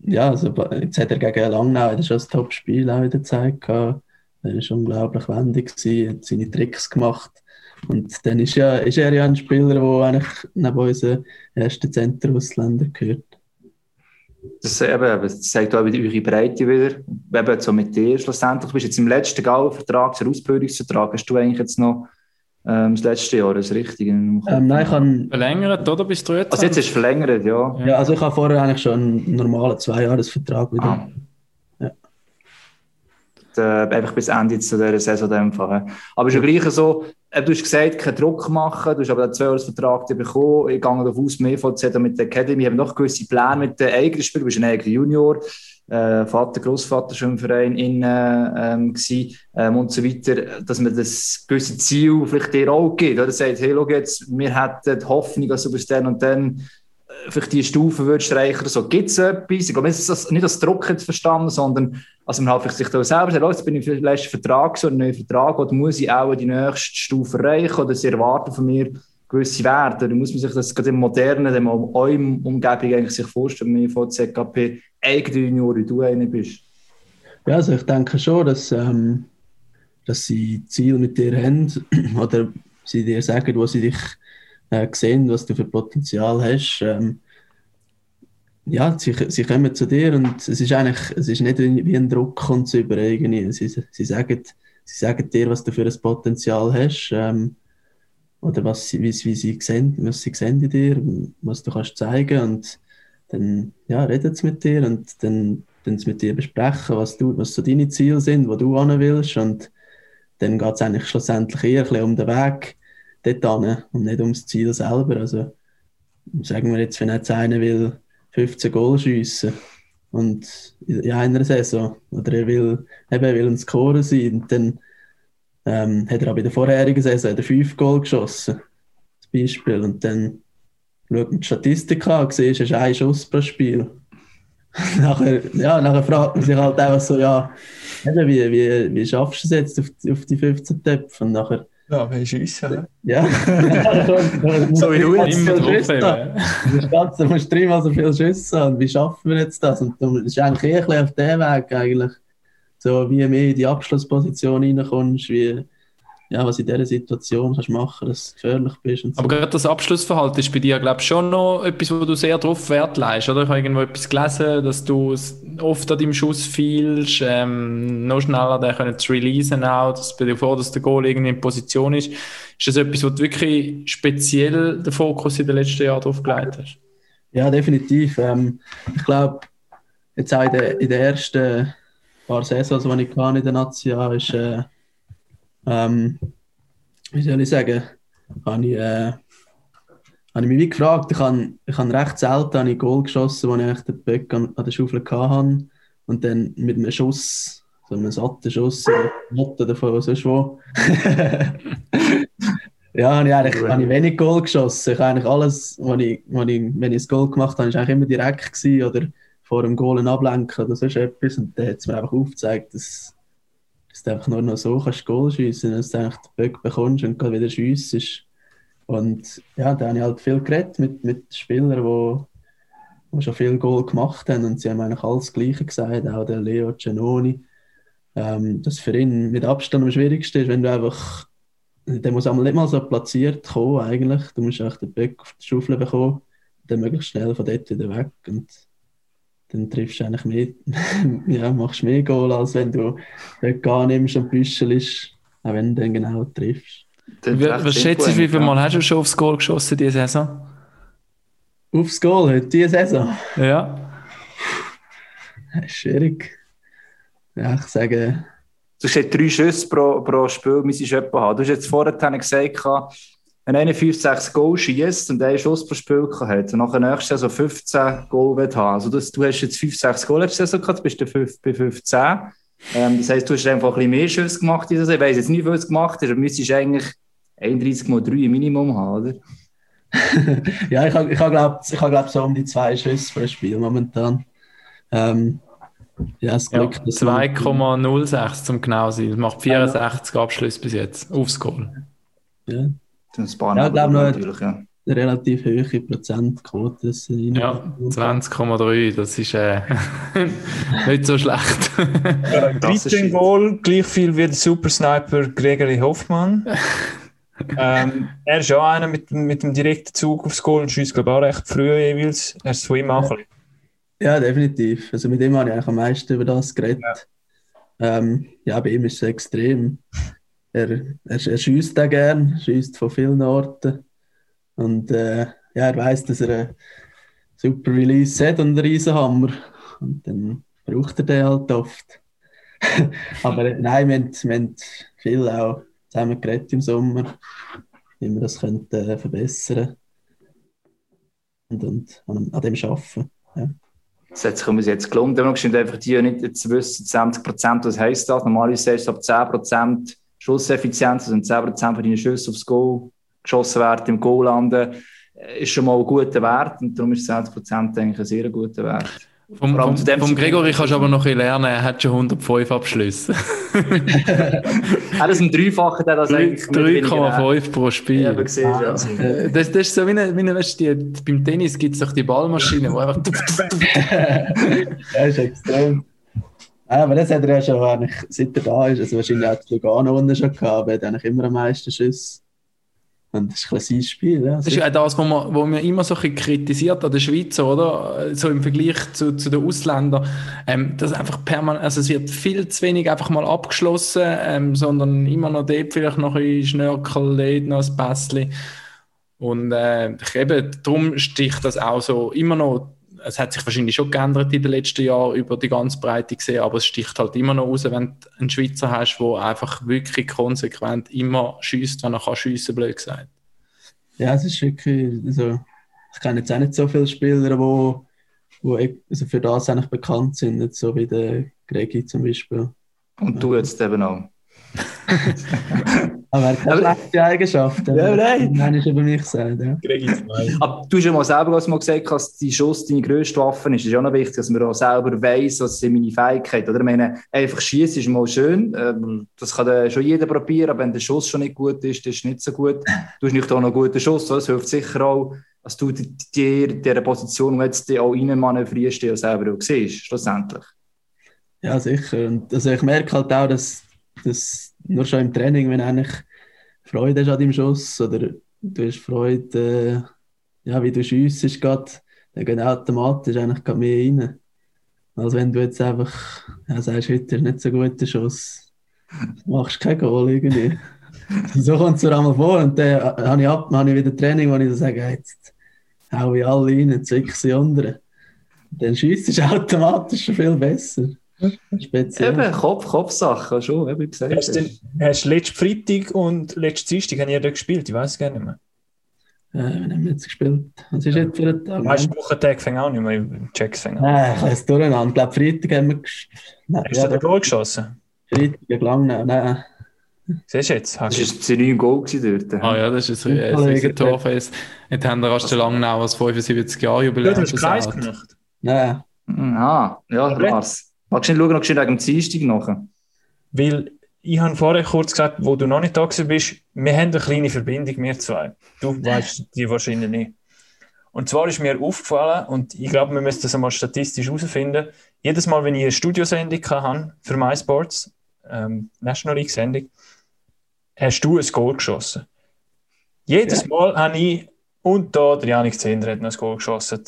ja, also jetzt hat er gegen Langnau das schon ein Top-Spiel auch wieder gezeigt. Er war unglaublich wendig, gewesen, hat seine Tricks gemacht. Und dann ist, ja, ist er ja ein Spieler, der eigentlich neben unseren ersten Center-Ausländer gehört. Das, eben, das zeigt auch wieder eure Breite wieder. Eben so mit dir schlussendlich. Du bist jetzt im letzten Gau-Vertrag, der Ausbildungsvertrag. Hast du eigentlich jetzt noch ähm, das letzte Jahr, das Richtige? Ähm, nein, ich habe... Verlängert, oder? Bis du jetzt? Also jetzt ist es verlängert, ja. Ja, also ich habe vorher eigentlich schon einen normalen Zweijahresvertrag wieder. Ah. Äh, einfach bis Ende zu dieser Saison. Fall. Aber es ist ja gleich so, äh, du hast gesagt, keinen Druck machen, du hast aber einen Zweijahresvertrag bekommen. Ich gehe davon aus, mehr von mit der Academy haben noch gewisse Pläne mit den eigenen Spielern. Du bist ein eigener Junior, äh, Vater, Großvater schon im Verein in, äh, ähm, gewesen, ähm, und so weiter, dass man das gewisse Ziel vielleicht dir auch gibt. Oder sagt, hey, schau jetzt, wir hätten die Hoffnung, dass du bis dann und dann vielleicht die Stufe würdest streichen so. Gibt es etwas? Ich glaube, es ist nicht das Druck jetzt verstanden, sondern also man hat sich da selber sagt, oh, jetzt bin ich vielleicht Vertrag, so einen neuen Vertrag, oder muss ich auch die nächste Stufe erreichen, oder sie erwarten von mir gewisse Werte. Da muss man sich das gerade im modernen, in eurem Umgebung eigentlich sich vorstellen, wenn man von ZKP eigene Junior, wie du einer bist. Ja, also ich denke schon, dass, ähm, dass sie Ziel mit dir haben, oder sie dir sagen, wo sie dich äh, sehen, was du für Potenzial hast. Ähm, ja, sie, sie kommen zu dir und es ist eigentlich, es ist nicht wie ein Druck kommt zu über irgendwie. Sie, sie, sagen, sie sagen dir, was du für ein Potenzial hast ähm, oder was sie, wie, wie sie sehen, was sie sehen in dir, was du kannst zeigen und dann ja, reden sie mit dir und dann, dann sie mit dir besprechen, was, du, was so deine Ziele sind, wo du hin willst und dann geht es eigentlich schlussendlich eher ein bisschen um den Weg dort hin und nicht ums Ziel selber. Also sagen wir jetzt, wenn jetzt einer will 15 Goal schiessen und in einer Saison oder er will, eben, will ein Scorer sein und dann ähm, hat er auch bei der vorherigen Saison 5 Goal geschossen, zum Beispiel, und dann schaut man die Statistik an, siehst, du hast einen Schuss pro Spiel. nachher, ja, nachher fragt man sich halt einfach so, ja, wie, wie, wie schaffst du es jetzt auf, auf die 15 Töpfe? Und nachher ja, wir schiessen. Ja. so wie du jetzt. Immer drauf, du musst dreimal so viel schiessen. Und wie schaffen wir jetzt das? Und das ist eigentlich eher auf dem Weg eigentlich. So wie mehr in die Abschlussposition reinkommst, wie ja, was in dieser Situation kannst machen, dass du gefährlich bist. So. Aber gerade das Abschlussverhalten ist bei dir, glaube ich, schon noch etwas, wo du sehr drauf Wert leist, oder? Ich habe irgendwo etwas gelesen, dass du oft an deinem Schuss fehlst, ähm, noch schneller den können zu releasen auch, dass bevor dass der Goal irgendwie in Position ist. Ist das etwas, wo du wirklich speziell den Fokus in den letzten Jahren drauf gelegt hast? Ja, definitiv. Ähm, ich glaube, jetzt auch in den, in den ersten paar Saisons, die ich in der Nazi ist äh, ähm, wie soll ich sagen, habe ich, äh, habe ich mich wie gefragt, ich habe, ich habe recht selten ein Goal geschossen, wo ich den Böck an, an der Schaufel hatte und dann mit einem Schuss, so einem satten Schuss, oder davon, sonst wo. ja, habe ich eigentlich habe ich wenig Goal geschossen. Ich habe eigentlich alles, was ich, was ich, wenn ich das Goal gemacht habe, ist eigentlich immer direkt gewesen oder vor dem Goal ablenken oder sonst etwas. Und dann hat es mir einfach aufgezeigt, dass dass du einfach nur noch so kannst Goal schiessen, dass du den Böck bekommst und wieder schiessest. Und ja, da habe ich halt viel geredet mit, mit Spielern, die, die schon viel Goal gemacht haben und sie haben eigentlich alles Gleiche gesagt, auch der Leo Giannoni. Ähm, dass für ihn mit Abstand am schwierigsten ist, wenn du einfach, der muss einmal nicht mal so platziert kommen eigentlich, du musst einfach den Böck auf die Schaufel bekommen, dann möglichst schnell von dort wieder weg und dann triffst du eigentlich mehr, ja, machst mehr Goal, als wenn du dort gar nimmst und büschelst, auch wenn du dann genau triffst. Was schätzt du, wie viele Mal hast du schon aufs Goal geschossen diese Saison? Aufs Goal heute, diese Saison? Ja. Schwierig. Ja, ich sage... Du hast drei Schüsse pro, pro Spiel, müsstest du haben. Du hast jetzt vorher gesagt, wenn einer 5, 6 Goal schießt und einen Schuss pro Spiel hat und nachher nächstes Jahr so 15 Goal wird haben, also das, du hast jetzt 5, 6 Goal letzte Saison gehabt, bist du bei 15. Ähm, das heisst, du hast einfach ein bisschen mehr Schüsse gemacht diese Saison. Ich weiss jetzt nicht, wie viel es gemacht hast, aber müsstest eigentlich 31 mal 3 Minimum haben, oder? ja, ich habe, ich habe glaube ich glaub, so um die zwei Schüsse pro Spiel momentan. Ähm, ja, das Glück, ja, 2,06 zum genau sein. Das macht 64 Abschlüsse bis jetzt aufs Goal. Ja. Das Bahn ja, ich glaube natürlich, ja. Eine relativ hohe Prozentquote. Ja, 20,3, das ist äh, nicht so schlecht. ja, 13 Goal, gleich viel wie der Super Sniper Gregory Hoffmann. ähm, er ist auch einer mit, mit dem direkten Zug aufs Goal und schießt, glaube ich, auch recht früh jeweils. Er ist von ihm auch ja. ja, definitiv. Also mit ihm habe ich eigentlich am meisten über das geredet. Ja, ähm, ja bei ihm ist es extrem er, er, er schießt da gern, schießt von vielen Orten. Und äh, ja, er weiß, dass er einen super Release hat und einen riesen Hammer. Und dann braucht er den halt oft. Aber äh, nein, wir haben, wir haben viel auch zusammen geredet im Sommer, wie wir das könnten, äh, verbessern und, und an, an dem arbeiten. Ja. Das hat sich uns jetzt gelohnt. Immer noch einfach die nicht zu wissen, 20 Prozent, was heisst das? Normalerweise sagst du ab 10 Prozent Schusseffizienz, also 10 Prozent von deinen Schüssen aufs Goal geschossen werden, im Goal landen, ist schon mal ein guter Wert und darum ist 20 Prozent eigentlich ein sehr guter Wert. Vom, vom, vom Gregory kannst du aber noch ein bisschen lernen, er hat schon 105 Abschlüsse. er ist ein Dreifacher, der das eigentlich 3,5 pro Spiel. Ja, gesehen, ja. Das, das ist so wie, eine, wie eine, weißt, die, beim Tennis gibt es doch die Ballmaschine, wo einfach... ja, ist extrem. Ja, aber das hat er ja schon eigentlich, seit er da ist, also wahrscheinlich auch Lugano unten schon gehabt, er hat eigentlich immer am meisten Schüsse. Und das ist ein sein Spiel. Ja. Das ist ja das, was man, was man immer so ein kritisiert an der Schweiz, oder? So im Vergleich zu, zu den Ausländern. Ähm, das einfach permanent, also es wird viel zu wenig einfach mal abgeschlossen, ähm, sondern immer noch dort vielleicht noch ein Schnörkel, noch ein Pässchen. Und äh, eben, darum sticht das auch so immer noch es hat sich wahrscheinlich schon geändert in den letzten Jahren über die ganze Breite gesehen, aber es sticht halt immer noch raus, wenn du einen Schweizer hast, der einfach wirklich konsequent immer schießt, wenn er kann schiessen, blöd gesagt. Ja, es ist wirklich, also ich kenne jetzt auch nicht so viele Spieler, wo, wo also für das eigentlich bekannt sind, nicht so wie der Gregi zum Beispiel. Und du jetzt eben auch. Aber er hat keine schlechte Eigenschaften. Ja, nein. Nein, ist über mich gesagt. Ja. Aber du hast ja mal selber was mal gesagt, dass die Schuss deine grösste Waffe ist. Es ist auch noch wichtig, dass man auch selber weiss, was sind meine Fähigkeiten. Oder? Ich meine, einfach schießen ist mal schön. Ähm, das kann schon jeder probieren, aber wenn der Schuss schon nicht gut ist, das ist nicht so gut. Du hast nicht auch noch einen guten Schuss. Das hilft sicher auch, dass du dir in dieser Position, wo jetzt auch rein manövrierst, die selber auch siehst, schlussendlich. Ja, sicher. Und also ich merke halt auch, dass, dass nur schon im Training, wenn du eigentlich Freude hast an deinem Schuss oder du hast Freude, äh, ja, wie du schiessest gerade, dann geht automatisch eigentlich mehr rein. Als wenn du jetzt einfach ja, sagst, heute ist nicht so ein guter Schuss, machst kein Goal irgendwie. so kommt es mir einmal vor und dann habe ich, ab, habe ich wieder Training, wo ich so sage, jetzt hau ich alle rein, zwick sie andere. Dann schiesst es automatisch viel besser. Speziell. Eben, Kopf, Kopfsache, schon, wie gesagt. Hast du, hast letzten Freitag und letzten Dienstag haben ihr da gespielt? Ich weiß es gar nicht mehr. Äh, wir haben jetzt gespielt. Was ist jetzt für ein Tag? Weißt du, Wochentag fängt auch nicht mehr, Checks fängt an. Nein, ich weiß durcheinander. Ich glaube, Freitag haben wir gespielt. Hast ja, du den Goal geschossen? Freitag, lang, nein. Siehst du jetzt? Das war das 9 Goal dort. Ah ja, das ist ein, ein riesiges Torfest. Jetzt haben wir erst so lange noch als 75 Jahre Jubiläum. Du hast Kreis gemacht? Nein. Ah, ja, das war's. Magst du nicht schauen, ob du dem Dienstag nachher? Weil ich habe vorher kurz gesagt, wo du noch nicht da bist, wir haben eine kleine Verbindung, wir zwei. Du weißt die wahrscheinlich nicht. Und zwar ist mir aufgefallen, und ich glaube, wir müssen das einmal statistisch herausfinden, jedes Mal, wenn ich eine Studiosendung habe für MySports, ähm, National League Sendung, hast du ein Goal geschossen. Jedes ja. Mal habe ich, und da, der Janik Zehner hat noch ein Goal geschossen,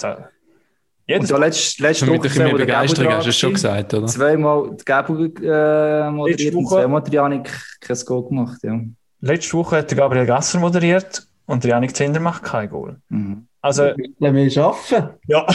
jedes und ja, letzte, letzte Woche, mit mehr Begeisterung hast du es schon gesagt, oder? Zweimal die Gabel äh, moderiert und zweimal der Janik kein Goal gemacht, ja. Letzte Woche hat der Gabriel Gasser moderiert und der Janik Zender macht kein Goal. Mhm. Also, Lassen wir schaffen. Ja.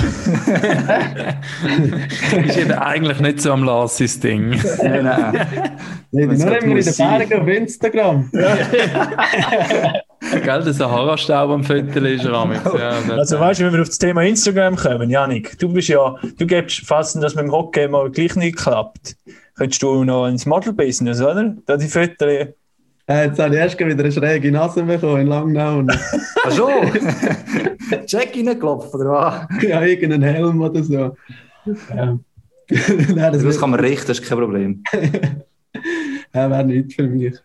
ist eben eigentlich nicht so am Lassis Ding. nein, nein. Nur immer in den Bergen auf Instagram. Gell, der Sahara-Staub am Viertel ist er ja, Also weißt du, wenn wir auf das Thema Instagram kommen, Janik, du bist ja, du gibst fast, dass mit dem Hockey mal gleich nicht klappt. Könntest du noch ins Model-Business, oder? Da die Viertel. Äh, jetzt habe ich erst wieder eine schräge Nase bekommen in Langnau. Ach so? Jack reingelaufen, oder was? Ja, irgendeinen Helm oder so. Ja. Nein, das, das kann man richten, das ist kein Problem. ja, wäre nicht für mich.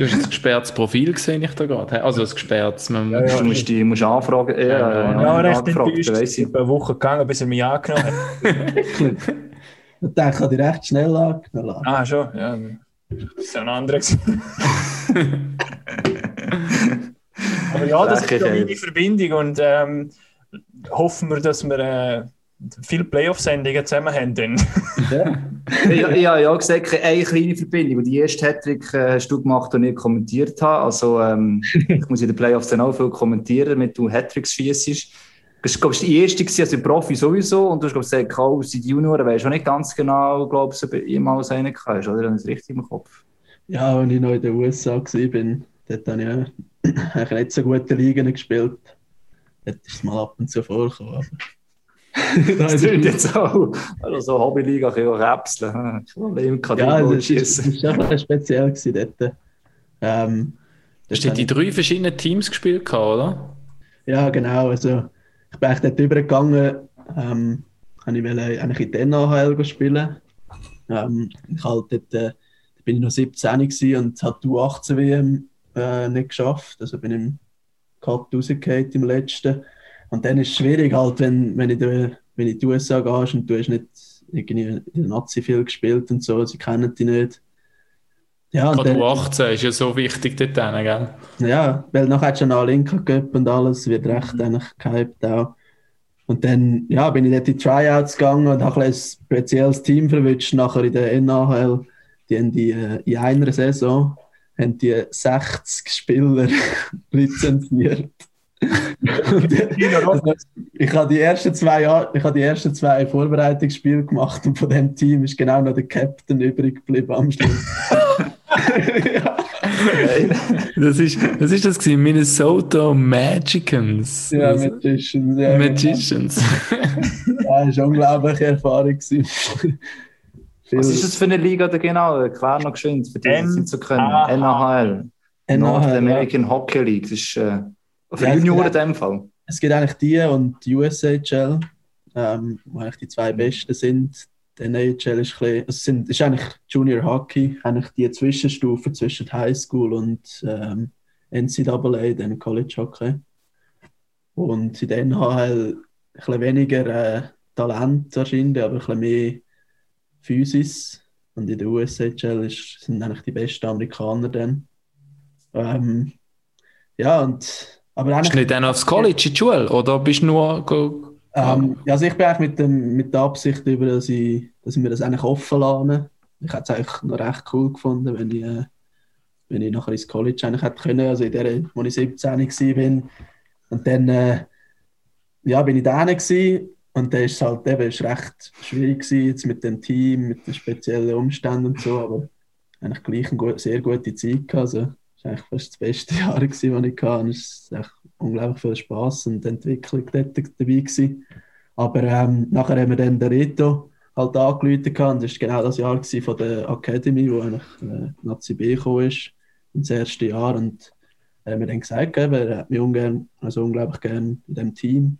Du hast ein gesperrtes Profil gesehen, ich da gerade. Also ein gesperrtes. Man ja, ja, du musst, die, musst anfragen. Ja, ja, ja, ja recht enttäuscht. Es ist eine Woche gegangen, bis er mich angenommen hat. ich denke, ich habe dich recht schnell angenommen. Ah, schon, ja. Das ist ja ein anderer. Aber ja, das ist eine Verbindung und ähm, hoffen wir, dass wir äh, viele Playoff-Sendungen zusammen haben. Dann. ja. ich, ich habe ja gesagt, eine kleine Verbindung. Und die erste Hattrick äh, hast du gemacht, die ich kommentiert habe. Also, ähm, ich muss in den Playoffs dann auch viel kommentieren, damit du Hattricks schießt. Das war, glaube ich, die erste, gewesen, also Profi sowieso. Und du hast, glaube ich, gesagt, auch seit Junioren weisst du auch nicht ganz genau, glaube ich, ob du jemals einen hast, oder? Dann ist richtig im Kopf. Ja, als ich noch in den USA war, dort habe ich ja eigentlich nicht so gute Ligen gespielt. Dort ist es mal ab und zu vorgekommen. Aber Das klingt jetzt auch. Also so Hobbyliga, ein bisschen räpseln. Ich will im ja, also das ist, das schießen. ist schon ein bisschen speziell gewesen dort. Ähm, Hast du die ich- drei verschiedenen Teams gespielt, oder? Ja, genau. Also, ich bin eigentlich dort übergegangen, ähm, habe ich wollte eigentlich in den NHL spielen. Ähm, ich halt dort, äh, da bin ich noch 17 gewesen und habe die U18 WM äh, nicht geschafft. Also bin im Cut rausgefallen im letzten. Und dann ist es schwierig, halt, wenn, wenn, in die, wenn du in die USA gehst und du hast nicht irgendwie in der Nazi viel gespielt und so, sie kennen dich nicht. Ja, und Gerade dann- U18 ist ja so wichtig dort, hinten, gell? ja, weil nachher hat schon noch Linker Cup und alles, wird recht eigentlich gehypt auch. Und dann ja, bin ich dort in die Tryouts gegangen und habe ein spezielles Team verwünscht, nachher in der NHL. Die haben die äh, in einer Saison haben die 60 Spieler lizenziert. Also, ich habe die ersten zwei Jahre, ich habe die ersten zwei Vorbereitungsspiele gemacht und von dem Team ist genau noch der Captain übrig geblieben am Schluss. ja. Das ist das, ist das gewesen, Minnesota Magicans. Ja, Magicians. Ja, Magicians. Ja, das war eine unglaubliche Erfahrung. Was ist das für eine Liga da genau? Erklär noch geschwind, für die, so können. NHL. North ja. American Hockey League. Das ist äh, für Ja, es Junioren in dem Fall. Es gibt eigentlich die und die USHL, ähm, wo eigentlich die zwei besten sind. Die NHL ist, ein bisschen, also sind, ist eigentlich Junior Hockey, eigentlich die Zwischenstufe zwischen High School und ähm, NCAA, dann College Hockey. Und in der NHL ein bisschen weniger äh, Talent wahrscheinlich, aber ein bisschen mehr Physis. Und in der USHL ist, sind eigentlich die besten Amerikaner dann. Ähm, ja, und aber Bist du nicht dann aufs College in die Schule? Oder bist du nur. Ähm, ja, also ich bin eigentlich mit, dem, mit der Absicht über, dass ich, dass ich mir das eigentlich offen lasse. Ich hätte es eigentlich noch recht cool gefunden, wenn ich, äh, wenn ich nachher ins College eigentlich hätte können, also in der, wo ich 17 war. Und dann äh, ja, bin ich da gewesen. und dann ist es halt eben ist recht schwierig gewesen, jetzt mit dem Team, mit den speziellen Umständen und so, aber eigentlich gleich eine sehr gute Zeit gehabt. Also, war eigentlich fast das beste Jahr, das ich hatte. Es war unglaublich viel Spass und Entwicklung dort dabei gewesen. Aber ähm, nachher haben wir dann den Reto halt angerufen und das war genau das Jahr von der Academy, wo eigentlich äh, Nazi B gekommen ist, ins erste Jahr und er hat mir dann gesagt, eben, er hat mich ungern, also unglaublich gern in dem Team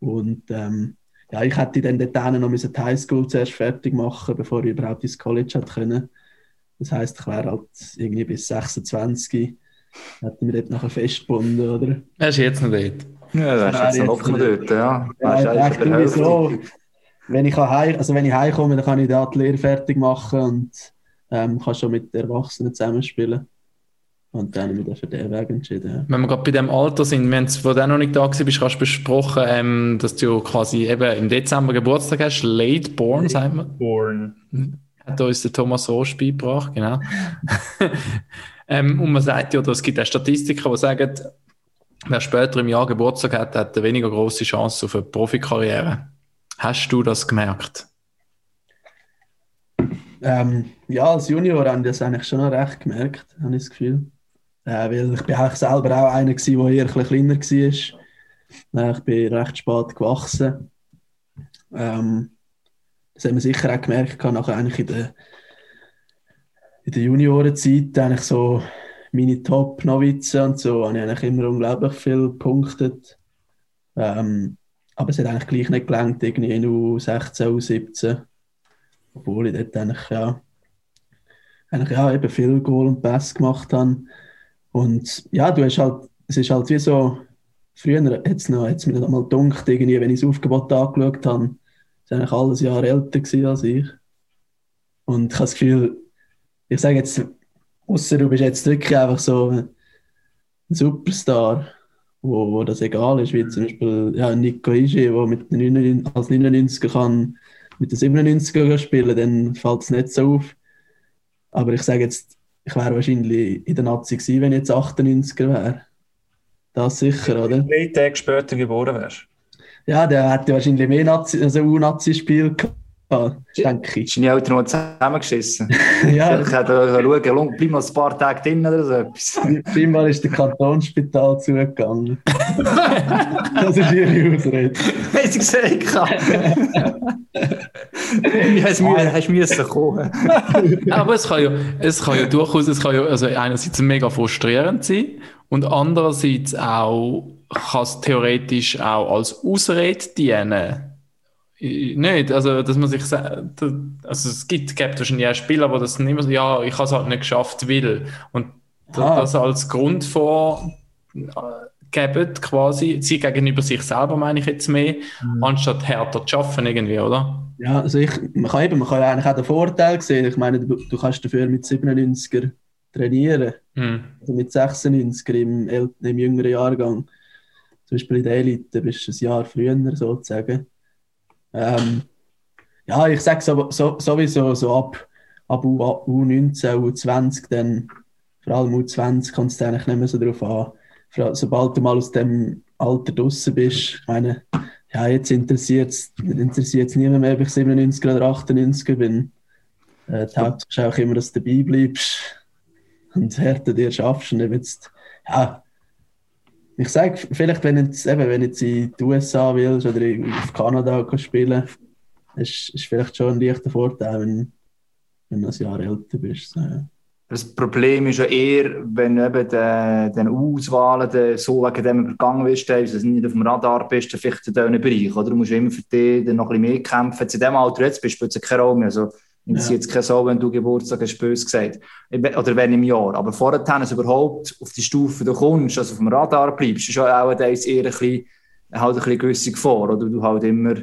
und ähm, ja, ich hätte dann dort noch die Highschool zuerst fertig machen, bevor ich überhaupt ins College hätte können. Das heisst, ich wäre halt irgendwie bis 26, hätte mich dort nachher festgebunden, oder? Er ist jetzt noch dort. Ja, da Ja, ist jetzt noch dort, ja. Ja, Weißt ich irgendwie so, wenn ich, heim, also wenn ich heimkomme, dann kann ich da die Lehre fertig machen und ähm, kann schon mit den Erwachsenen zusammenspielen. Und dann habe ich mich für den Weg entschieden. Ja. Wenn wir gerade bei dem Alter sind, wir haben es, wo du auch noch nicht da gewesen bist, hast du besprochen, ähm, dass du quasi eben im Dezember Geburtstag hast, late born, sagen wir. Born. Hat uns der Thomas Rost beigebracht, genau. ähm, und man sagt ja, oder es gibt auch Statistiker, die sagen, wer später im Jahr Geburtstag hat, hat eine weniger große Chance auf eine Profikarriere. Hast du das gemerkt? Ähm, ja, als Junior habe ich das eigentlich schon recht gemerkt, habe ich das Gefühl. Äh, weil ich bin eigentlich selber auch einer gewesen, der eher ein bisschen kleiner war. Äh, ich bin recht spät gewachsen. Ähm, das haben wir sicher auch gemerkt, nachher eigentlich in der, in der Juniorenzeit, eigentlich so meine Top-Novizen und so, habe ich eigentlich immer unglaublich viel gepunktet. Ähm, aber es hat eigentlich gleich nicht gelangt, irgendwie in U16, U17. Obwohl ich dort eigentlich, ja, eigentlich ja, eben viel Goal und Pass gemacht habe. Und ja, du hast halt, es ist halt wie so, früher hat es mir noch mal gedunkt, irgendwie, wenn ich das Aufgebot angeschaut habe, ist eigentlich alles Jahre älter als ich. Und ich habe das Gefühl, ich sage jetzt, außer du bist jetzt wirklich einfach so ein Superstar, wo, wo das egal ist, wie zum Beispiel ja, Nico Ischi, der mit den 99, als 99er kann mit den 97er spielen, dann fällt es nicht so auf. Aber ich sage jetzt, ich wäre wahrscheinlich in der Nazi gewesen, wenn ich jetzt 98er wäre. Das sicher, oder? Drei Tage später geboren wärst. Ja, der hätte wahrscheinlich mehr Nazi, also U-Nazi-Spiel gehabt, denke ich. Ist deine Eltern noch zusammengeschissen? Ja, Ich hätte schauen, bleib mal ein paar Tage drin oder so etwas. Einmal ist der Kantonsspital zugegangen. das ist ihre Ausrede. Hast du hast du hast du müssen kommen? Aber es kann ja, es kann ja durchaus, es kann ja also einerseits mega frustrierend sein und andererseits auch, kann es theoretisch auch als Ausrede dienen. Nicht, also, dass man sich also es gibt, gibt wahrscheinlich auch Spieler, die das nicht mehr so, ja, ich habe es halt nicht geschafft, will. Und Ah. das als Grund vorgeben, quasi, sie gegenüber sich selber, meine ich jetzt mehr, anstatt härter zu arbeiten irgendwie, oder? Ja, also ich, man kann eben, man kann ja eigentlich auch den Vorteil sehen. Ich meine, du, du kannst dafür mit 97er trainieren, Hm. also mit 96er im, im jüngeren Jahrgang. Zum Beispiel in der Elite bist du ein Jahr früher sozusagen. Ähm, ja, ich sage so, so, sowieso so ab, ab U, U19, U20, dann vor allem U20 kommt es eigentlich nicht mehr so darauf an. Allem, Sobald du mal aus dem Alter draußen bist, ich meine, ja, jetzt interessiert es niemand mehr, ob ich 97 oder 98 bin. Äh, die Hauptsache ist auch immer, dass du dabei bleibst und härter dir schaffst. Und jetzt, ja, ich sage, vielleicht, wenn du jetzt, du jetzt in die USA willst oder auf Kanada kannst spielen ist, ist vielleicht schon ein leichter Vorteil, wenn, wenn du ein Jahr älter bist. So, ja. Das Problem ist ja eher, wenn du eben den, den Auswahlen den so wegen dem übergangen bist, dass du nicht auf dem Radar bist, dann vielleicht in diesem Bereich. Oder? Du musst immer für dich noch ein bisschen mehr kämpfen. In dem Alter jetzt bist, es keine Rolle mehr. Also, interessiert es keine Sau, wenn du Geburtstag hast, bös gesagt. Oder wenn im Jahr. Aber vorher, wenn du überhaupt auf die Stufe du kommst, also auf dem Radar bleibst, ist ja auch eher ein bisschen, halt ein bisschen gewisse Gefahr. Oder du halt immer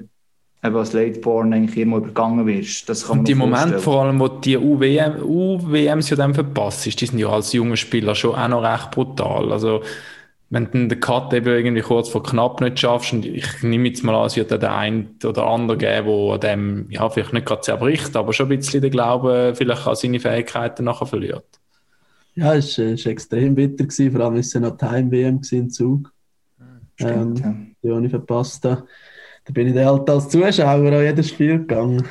eben als Lateborn eigentlich immer übergangen wirst. Das kann Und die Momente vor allem, wo die UWM, UWMs ja dann verpasst ist, die sind ja als junger Spieler schon auch noch recht brutal. Also, wenn du den Cut eben irgendwie kurz vor knapp nicht schaffst, und ich nehme jetzt mal an, es wird dann der ein oder andere geben, der an dem, ja, vielleicht nicht gerade zerbricht, aber schon ein bisschen den Glauben vielleicht an seine Fähigkeiten nachher verliert. Ja, es war ist extrem bitter, gewesen, vor allem ist es ja noch die Heim-WM gewesen im Zug, Stimmt, ja. die ich verpasst habe. Da bin ich dann halt als Zuschauer an jedes Spiel gegangen.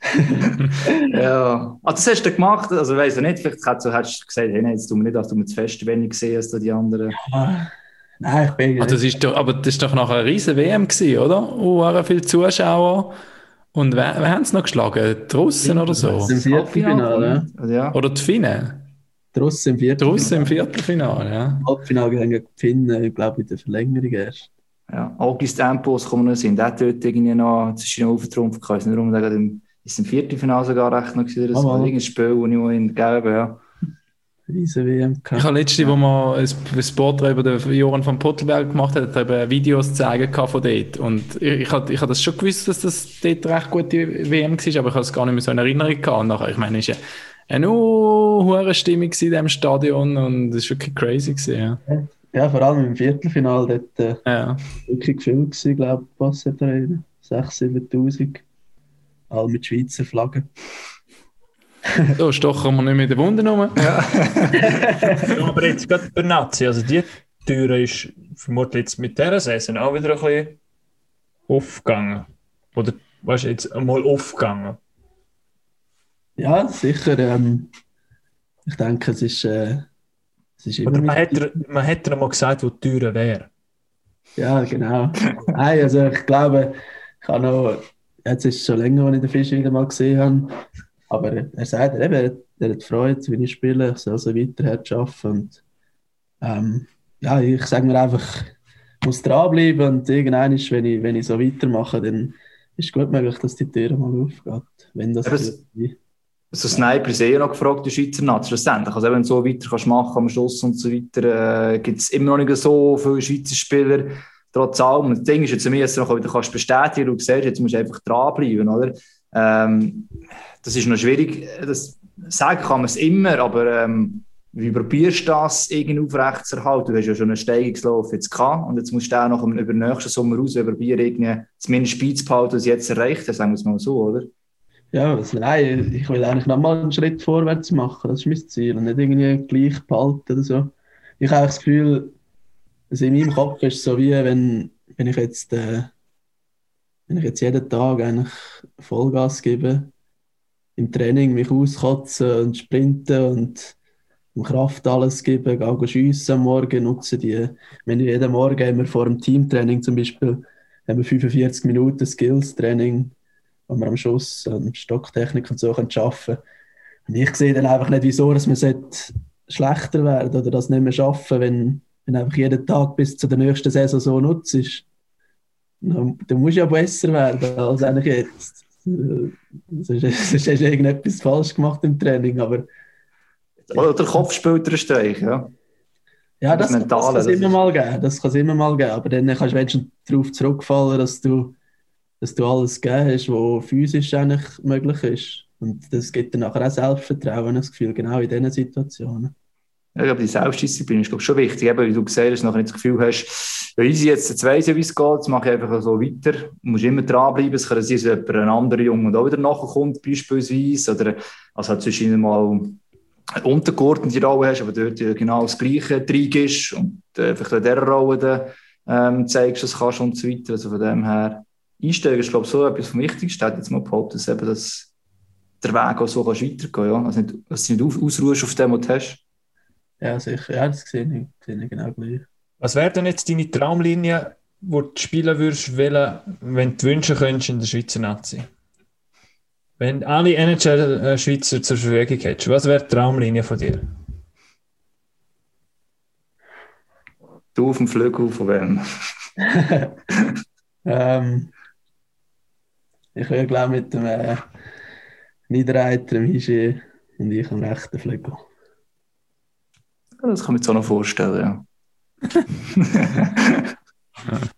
Ja, ah, das hast du gemacht, also ich weiss ja nicht, vielleicht hättest du gesagt, hey, nein, jetzt tun wir nicht, dass du mir zu fest wenig gesehen als da die anderen. Ah, Nein, ich bin Ah, das ist doch, aber das ist doch nachher eine riesen WM gewesen, oder? Oh, viele Zuschauer. Und wer, wer haben es noch geschlagen? Die Russen oder so? im Viertelfinale. ja. Also, ja. Oder die Finnen? Die Russen im Die Viertelfinale. Russen im Viertelfinale, ja. Halbfinale gegen die Finnen, ich glaube in der Verlängerung erst. ja. August Tempos kommen noch sind, der hat dort irgendwie noch zwischen den Aufentrumpf gehabt, ich weiß nicht warum, der gerade im, ist im Viertelfinale sogar recht noch gewesen, das Ah, war irgendein Spiel, das ich in gegeben ja. Riesen WM Ich habe letzte, wo man ein Porträt über den Joran von Pottelberg gemacht hat, hat er eben Videos zeigen von dort. Und ich, ich, habe, ich habe das schon gewusst, dass das dort recht gute WM war, aber ich habe es gar nicht mehr so in Erinnerung gehabt. Und nachher, ich meine, es war eine hohe Stimmung in diesem Stadion und es war wirklich crazy. Gewesen, ja. Ja, vor allem im Viertelfinale, dort äh, Ja. wirklich gewesen, glaube ich, Passer da rein. 6'000, 7'000. All mit Schweizer Flaggen. So stochen wir nicht mehr in den Wunden rum. Ja, aber jetzt gerade bei Nazi, also die Tür ist vermutlich jetzt mit dieser Saison auch wieder ein bisschen aufgegangen. Oder, weißt du, jetzt einmal aufgegangen. Ja, sicher. Ähm, ich denke, es ist, äh, es ist immer Oder man mit- hätte, man hätte mal gesagt, wo die Tür wäre. Ja, genau. Nein, also ich glaube, ich habe noch, jetzt ist es schon länger, als ich den Fisch wieder mal gesehen habe, aber er sagt, eben, er, er hat Freude, wie ich spiele, ich soll so weiter arbeiten und ähm, ja, ich sage mir einfach, ich muss dranbleiben und irgendwann, ist, wenn ich, wenn ich so weitermache, dann ist gut möglich, dass die Tür mal aufgeht, wenn das es-. So Sniper ist eh noch gefragt, die Schweizer Nazi, schlussendlich. Also wenn du so weiter kannst machen am Schluss und so weiter, äh, gibt es immer noch nicht so viele Schweizer Spieler, trotz allem. Und das Ding ist jetzt, jetzt noch wieder kannst bestätigen, du siehst, jetzt musst du einfach dranbleiben, oder? Ähm, das ist noch schwierig, das sagen kann man es immer, aber ähm, wie probierst du das irgendwie aufrecht zu erhalten? Du hast ja schon einen Steigungslauf jetzt gehabt und jetzt musst du auch noch über den nächsten Sommer raus probieren, zumindest Spitz zu behalten, jetzt erreicht hast, sagen wir es mal so, oder? Ja, also nein, ich will eigentlich nochmal einen Schritt vorwärts machen. Das ist mein Ziel. Und nicht irgendwie gleich behalten oder so. Ich habe das Gefühl, also in meinem Kopf ist es so wie, wenn, wenn ich jetzt äh, wenn ich jetzt jeden Tag eigentlich Vollgas gebe, im Training mich auskotzen und sprinten und um Kraft alles geben, gehen schiessen am Morgen, nutzen die, wenn jeden Morgen haben vor dem Teamtraining zum Beispiel, haben wir 45 Minuten Skills-Training, wo wir am Schuss und Stocktechnik und so können arbeiten. Und ich sehe dann einfach nicht, wieso dass man schlechter werden oder das nicht mehr schaffen, wenn, wenn einfach jeden Tag bis zu der nächsten Saison so nutzt. Dann, dann musst du ja besser werden als eigentlich jetzt. Sonst hast du irgendetwas falsch gemacht im Training, aber... Oder der Kopf spielt einen Streich, ja. Ja, das, das, kann es immer mal geben. Das kann immer mal geben. Aber dann kannst du wenigstens darauf zurückfallen, dass du, dass du alles gegeben hast, was physisch eigentlich möglich ist. Und das gibt dann nachher auch Selbstvertrauen, das Gefühl, genau in diesen Situationen. Ich glaube, die Selbstdisziplin ist glaube schon wichtig, eben, wie du gesagt hast, nachher nicht das Gefühl hast, ja, easy, jetzt, jetzt weiss ich, wie es geht, jetzt mache ich einfach so weiter. Du musst immer dranbleiben, es kann sein, dass jemand, ein anderer Junge auch wieder nachkommt, beispielsweise, oder also halt zwischen mal eine untergeordnete Rolle hast, aber dort genau das Gleiche drin ist und äh, vielleicht in dieser Rolle dann, ähm, zeigst, was kannst und so weiter. Also von dem her, Einsteigen ist, glaube ich, so etwas vom Wichtigsten. Ich jetzt mal behauptet, dass, eben, dass der Weg auch so kannst weitergehen kannst. Ja? Also nicht, dass du nicht ausruhst auf dem, was du hast. Ja, sicher. Ja, das sehe ich, sehe ich genau gleich. Was wäre denn jetzt deine Traumlinie, wo du spielen würdest, wollen, wenn du wünschen könntest in der Schweizer Nazi? Wenn alle NHL-Schweizer zur Verfügung hättest, was wäre die Traumlinie von dir? Du auf dem Flügel von wem? ähm, ich würde glaube mit dem äh, Niederreiter, dem Hischi und ich am rechten Flügel. Das kann man sich auch noch vorstellen, ja.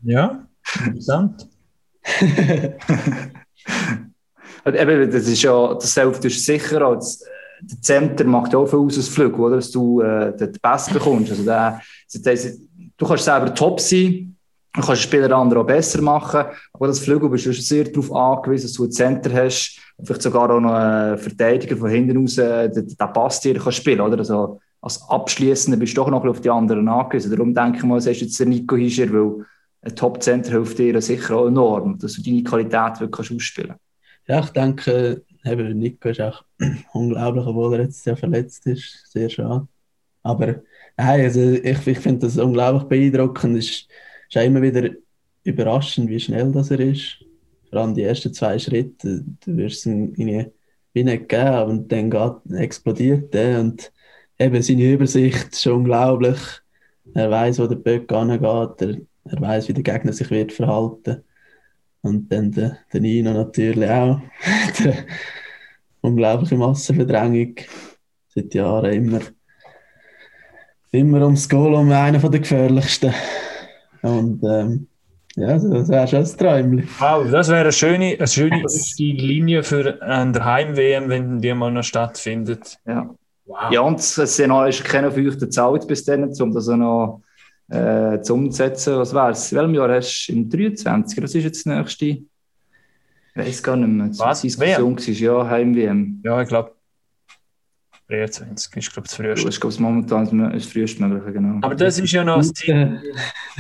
ja, interessant. eben, das ist ja, das selbst ist sicher, als, der Center macht ja auch viel aus als Flügel, oder? Dass du äh, den Best bekommst. Also der, du kannst selber top sein, du kannst Spieler andere auch besser machen, aber das Flügel bist du sehr darauf angewiesen, dass du einen Center hast, vielleicht sogar auch noch einen Verteidiger von hinten raus, der, der Pass dir kann spielen, oder? Also, als Abschließender bist du doch noch auf die anderen angewiesen. Darum denke ich mal, es ist jetzt der Nico Hischer, weil ein Top-Center hilft dir sicher auch enorm, dass du deine Qualität wirklich ausspielen kannst. Ja, ich denke, eben, Nico ist auch unglaublich, obwohl er jetzt sehr verletzt ist. Sehr schade. Aber nein, also ich, ich finde das unglaublich beeindruckend. Es ist, ist auch immer wieder überraschend, wie schnell das er ist. Vor allem die ersten zwei Schritte, du wirst es irgendwie wie nicht geben, und dann geht, explodiert er. Und eben seine Übersicht ist unglaublich. Er weiß, wo der Böck angeht, er, er weiß, wie der Gegner sich wird verhalten. Und dann der, der Nino natürlich auch. die unglaubliche Massenverdrängung. Seit Jahren immer, immer ums Goal um einer der gefährlichsten. Und ähm, ja, das wäre schon ein Träumchen. Wow, das wäre eine schöne, eine schöne Linie für eine Heim-WM, wenn die mal noch stattfindet. Ja. Wow. Ja, und es ist keiner von euch bezahlt bis dann, um das noch äh, zu umsetzen. Was wäre es? In welchem Jahr hast du? Im 23? Was ist jetzt das nächste? Ich weiß gar nicht mehr. Was? Diskussion war, ja, Heim-WM. Ja, ich glaube. 23 ist, glaube ich, das früheste. Ich glaube, momentan ist das früheste mögliche, genau. Aber das ist ja noch das Ziel.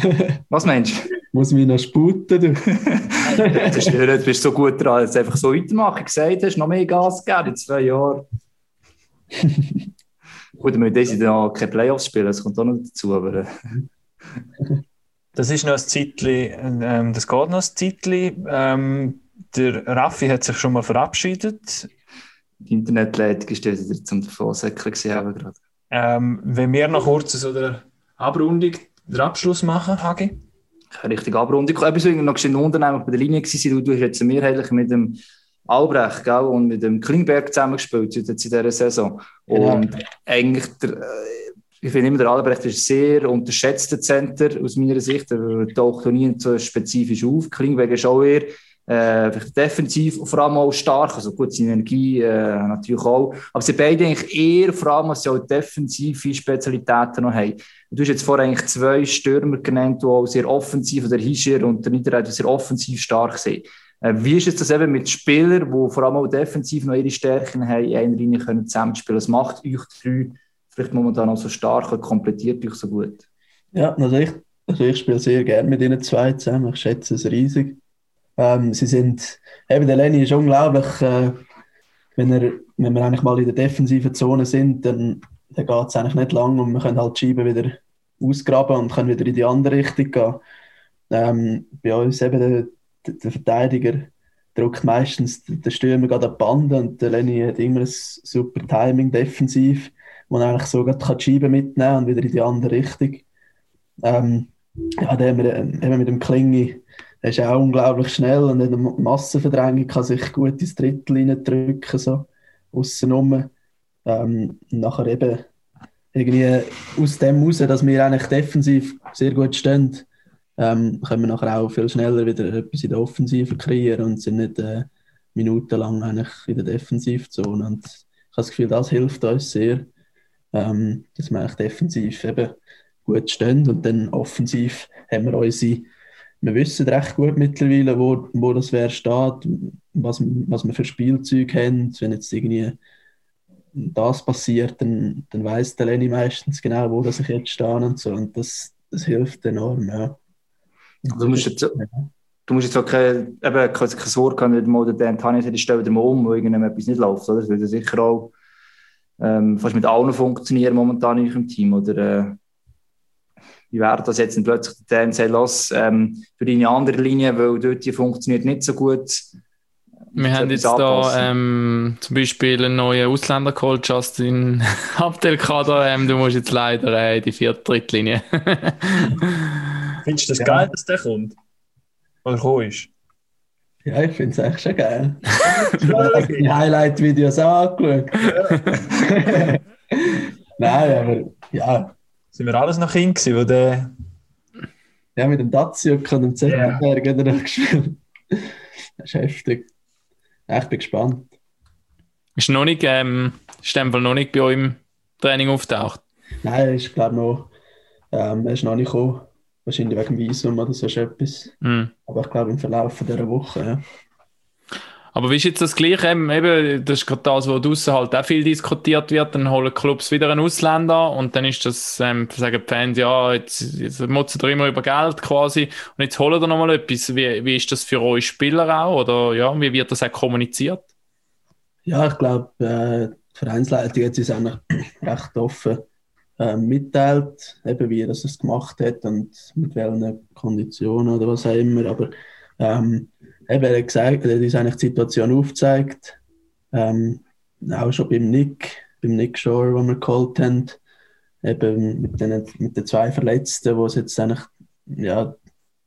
Was meinst du? Muss mich noch sputen, du. du bist so gut dran, jetzt einfach so weitermachen. Gesagt hast, noch mehr Gas geben in zwei Jahren. Gut, wir müssen Jahr keine Playoffs spielen, das kommt auch noch dazu. Aber, äh. Das ist noch ein Zeitchen, ähm, das geht noch ein Zeitchen. Ähm, der Raffi hat sich schon mal verabschiedet. Die Internetleitung ist wieder zum Davonsäckeln gerade. Ähm, wenn wir noch kurz so der Abrundung, den Abschluss machen, Hagi? Richtig Abrundung. Etwas, was noch unten bei der Linie war, du hast jetzt mehrheitlich mit dem Albrecht gell, und mit dem Klingberg zusammengespielt jetzt in dieser Saison. Genau. Und eigentlich, der, äh, ich finde immer, der Albrecht ist ein sehr unterschätzter Center aus meiner Sicht. Er taucht nie so spezifisch auf. Klingberg ist auch eher äh, defensiv und vor allem auch stark, also gut, seine Energie äh, natürlich auch. Aber sie beide eigentlich eher, vor allem, was sie auch defensive Spezialitäten noch haben. Du hast jetzt vorher eigentlich zwei Stürmer genannt, die auch sehr offensiv, der Hischer und der Niederreiter sehr offensiv stark sind. Äh, wie ist es das eben mit Spielern, die vor allem auch defensiv noch ihre Stärken haben, in einer Linie können zusammenspielen? Was macht euch drei vielleicht momentan auch so stark und komplettiert euch so gut? Ja, also ich, also ich spiele sehr gerne mit ihnen zwei zusammen. Ich schätze es riesig. Ähm, sie sind, eben der Lenny ist unglaublich, äh, wenn, er, wenn wir eigentlich mal in der defensiven Zone sind, dann, dann geht es eigentlich nicht lang und wir können halt die Scheibe wieder ausgraben und können wieder in die andere Richtung gehen. Ähm, bei uns eben der, der, der Verteidiger drückt meistens der Stürmer gerade an die Bande und der Lenny hat immer ein super Timing defensiv, wo er eigentlich so gerade die Scheibe mitnehmen und wieder in die andere Richtung. Ähm, ja, der eben mit dem Klingi, er ist auch unglaublich schnell und in der Massenverdrängung kann sich gut ins Drittel reindrücken, so aussen Ähm, nachher eben irgendwie aus dem raus, dass wir eigentlich defensiv sehr gut stehen, ähm, können wir nachher auch viel schneller wieder etwas in der Offensive kreieren und sind nicht äh, minutenlang eigentlich in der Defensivzone. Und ich habe das Gefühl, das hilft uns sehr, ähm, dass wir eigentlich defensiv eben gut stehen und dann offensiv haben wir unsere wir wissen recht gut mittlerweile, wo, wo das wer steht, was, was wir für Spielzeuge haben. Wenn jetzt irgendwie das passiert, dann, dann weiß der Lenny meistens genau, wo das ich jetzt stehe und so. Und das, das hilft enorm, ja. Du musst jetzt, du musst jetzt auch keine, eben, keine Sorge haben, wenn mal der Tanja sagt, ich stelle dir mal um, wo irgendetwas nicht läuft. Oder? Das würde sicher auch ähm, fast mit allen funktionieren momentan in eurem Team. Oder äh, wie wäre das jetzt plötzlich der Dan sagt, los, ähm, für deine andere Linie, weil dort die funktioniert nicht so gut. Wir haben jetzt da ähm, zum Beispiel einen neuen Ausländer geholt, Justin Abdelkader. Ähm, du musst jetzt leider äh, in die vierte Drittlinie. Findest du das ja. geil, dass der kommt? Oder gekommen ist? Ja, ich finde es echt schon geil. ich habe die Highlight-Videos auch angeschaut. Nein, aber ja. Sind wir alles noch hin gewesen, wo der... Ja, mit dem Datsjuk und dem Zettelberg yeah. hat er gespielt. Das ist heftig. Ja, ich bin gespannt. Ist noch nicht, ähm, ist noch nicht bei euch im Training auftaucht? Nein, ist glaube noch, ähm, er ist noch nicht gekommen. Wahrscheinlich wegen Visum oder so etwas. Mm. Aber ich glaube im Verlauf dieser Woche, ja. Aber wie ist jetzt das Gleiche? Eben, das ist gerade das, wo draußen halt auch viel diskutiert wird. Dann holen Clubs wieder einen Ausländer und dann ist das, ähm, sagen die Fans, ja, jetzt, jetzt motzen ihr immer über Geld quasi und jetzt holen ihr nochmal etwas. Wie, wie ist das für euch Spieler auch? Oder ja, wie wird das auch kommuniziert? Ja, ich glaube, äh, die Vereinsleitung hat es eigentlich recht offen äh, mitteilt, eben wie das gemacht hat und mit welchen Konditionen oder was auch immer. Aber ähm, eben, er hat gesagt, er hat uns eigentlich die Situation aufgezeigt. Ähm, auch schon beim Nick, beim Nick Shore, den wir geholt haben, eben mit den, mit den zwei Verletzten, wo es jetzt eigentlich, ja,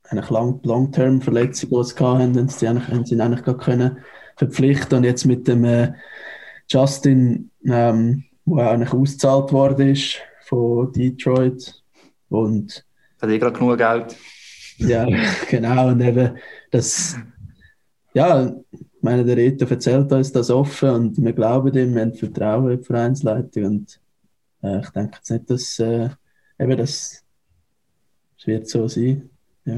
eigentlich Long-Term-Verletzungen, die sie hatten, haben sie eigentlich, haben sie eigentlich gar können verpflichten und jetzt mit dem äh, Justin, ähm, wo eigentlich ausgezahlt worden ist, von Detroit. Und hat eh gerade genug Geld. Ja, genau. Und eben das, ja, ich meine, der Reto erzählt uns das offen und wir glauben ihm, wir haben Vertrauen in die Vereinsleitung und äh, ich denke jetzt nicht, dass äh, eben das, das wird so sein. Ja.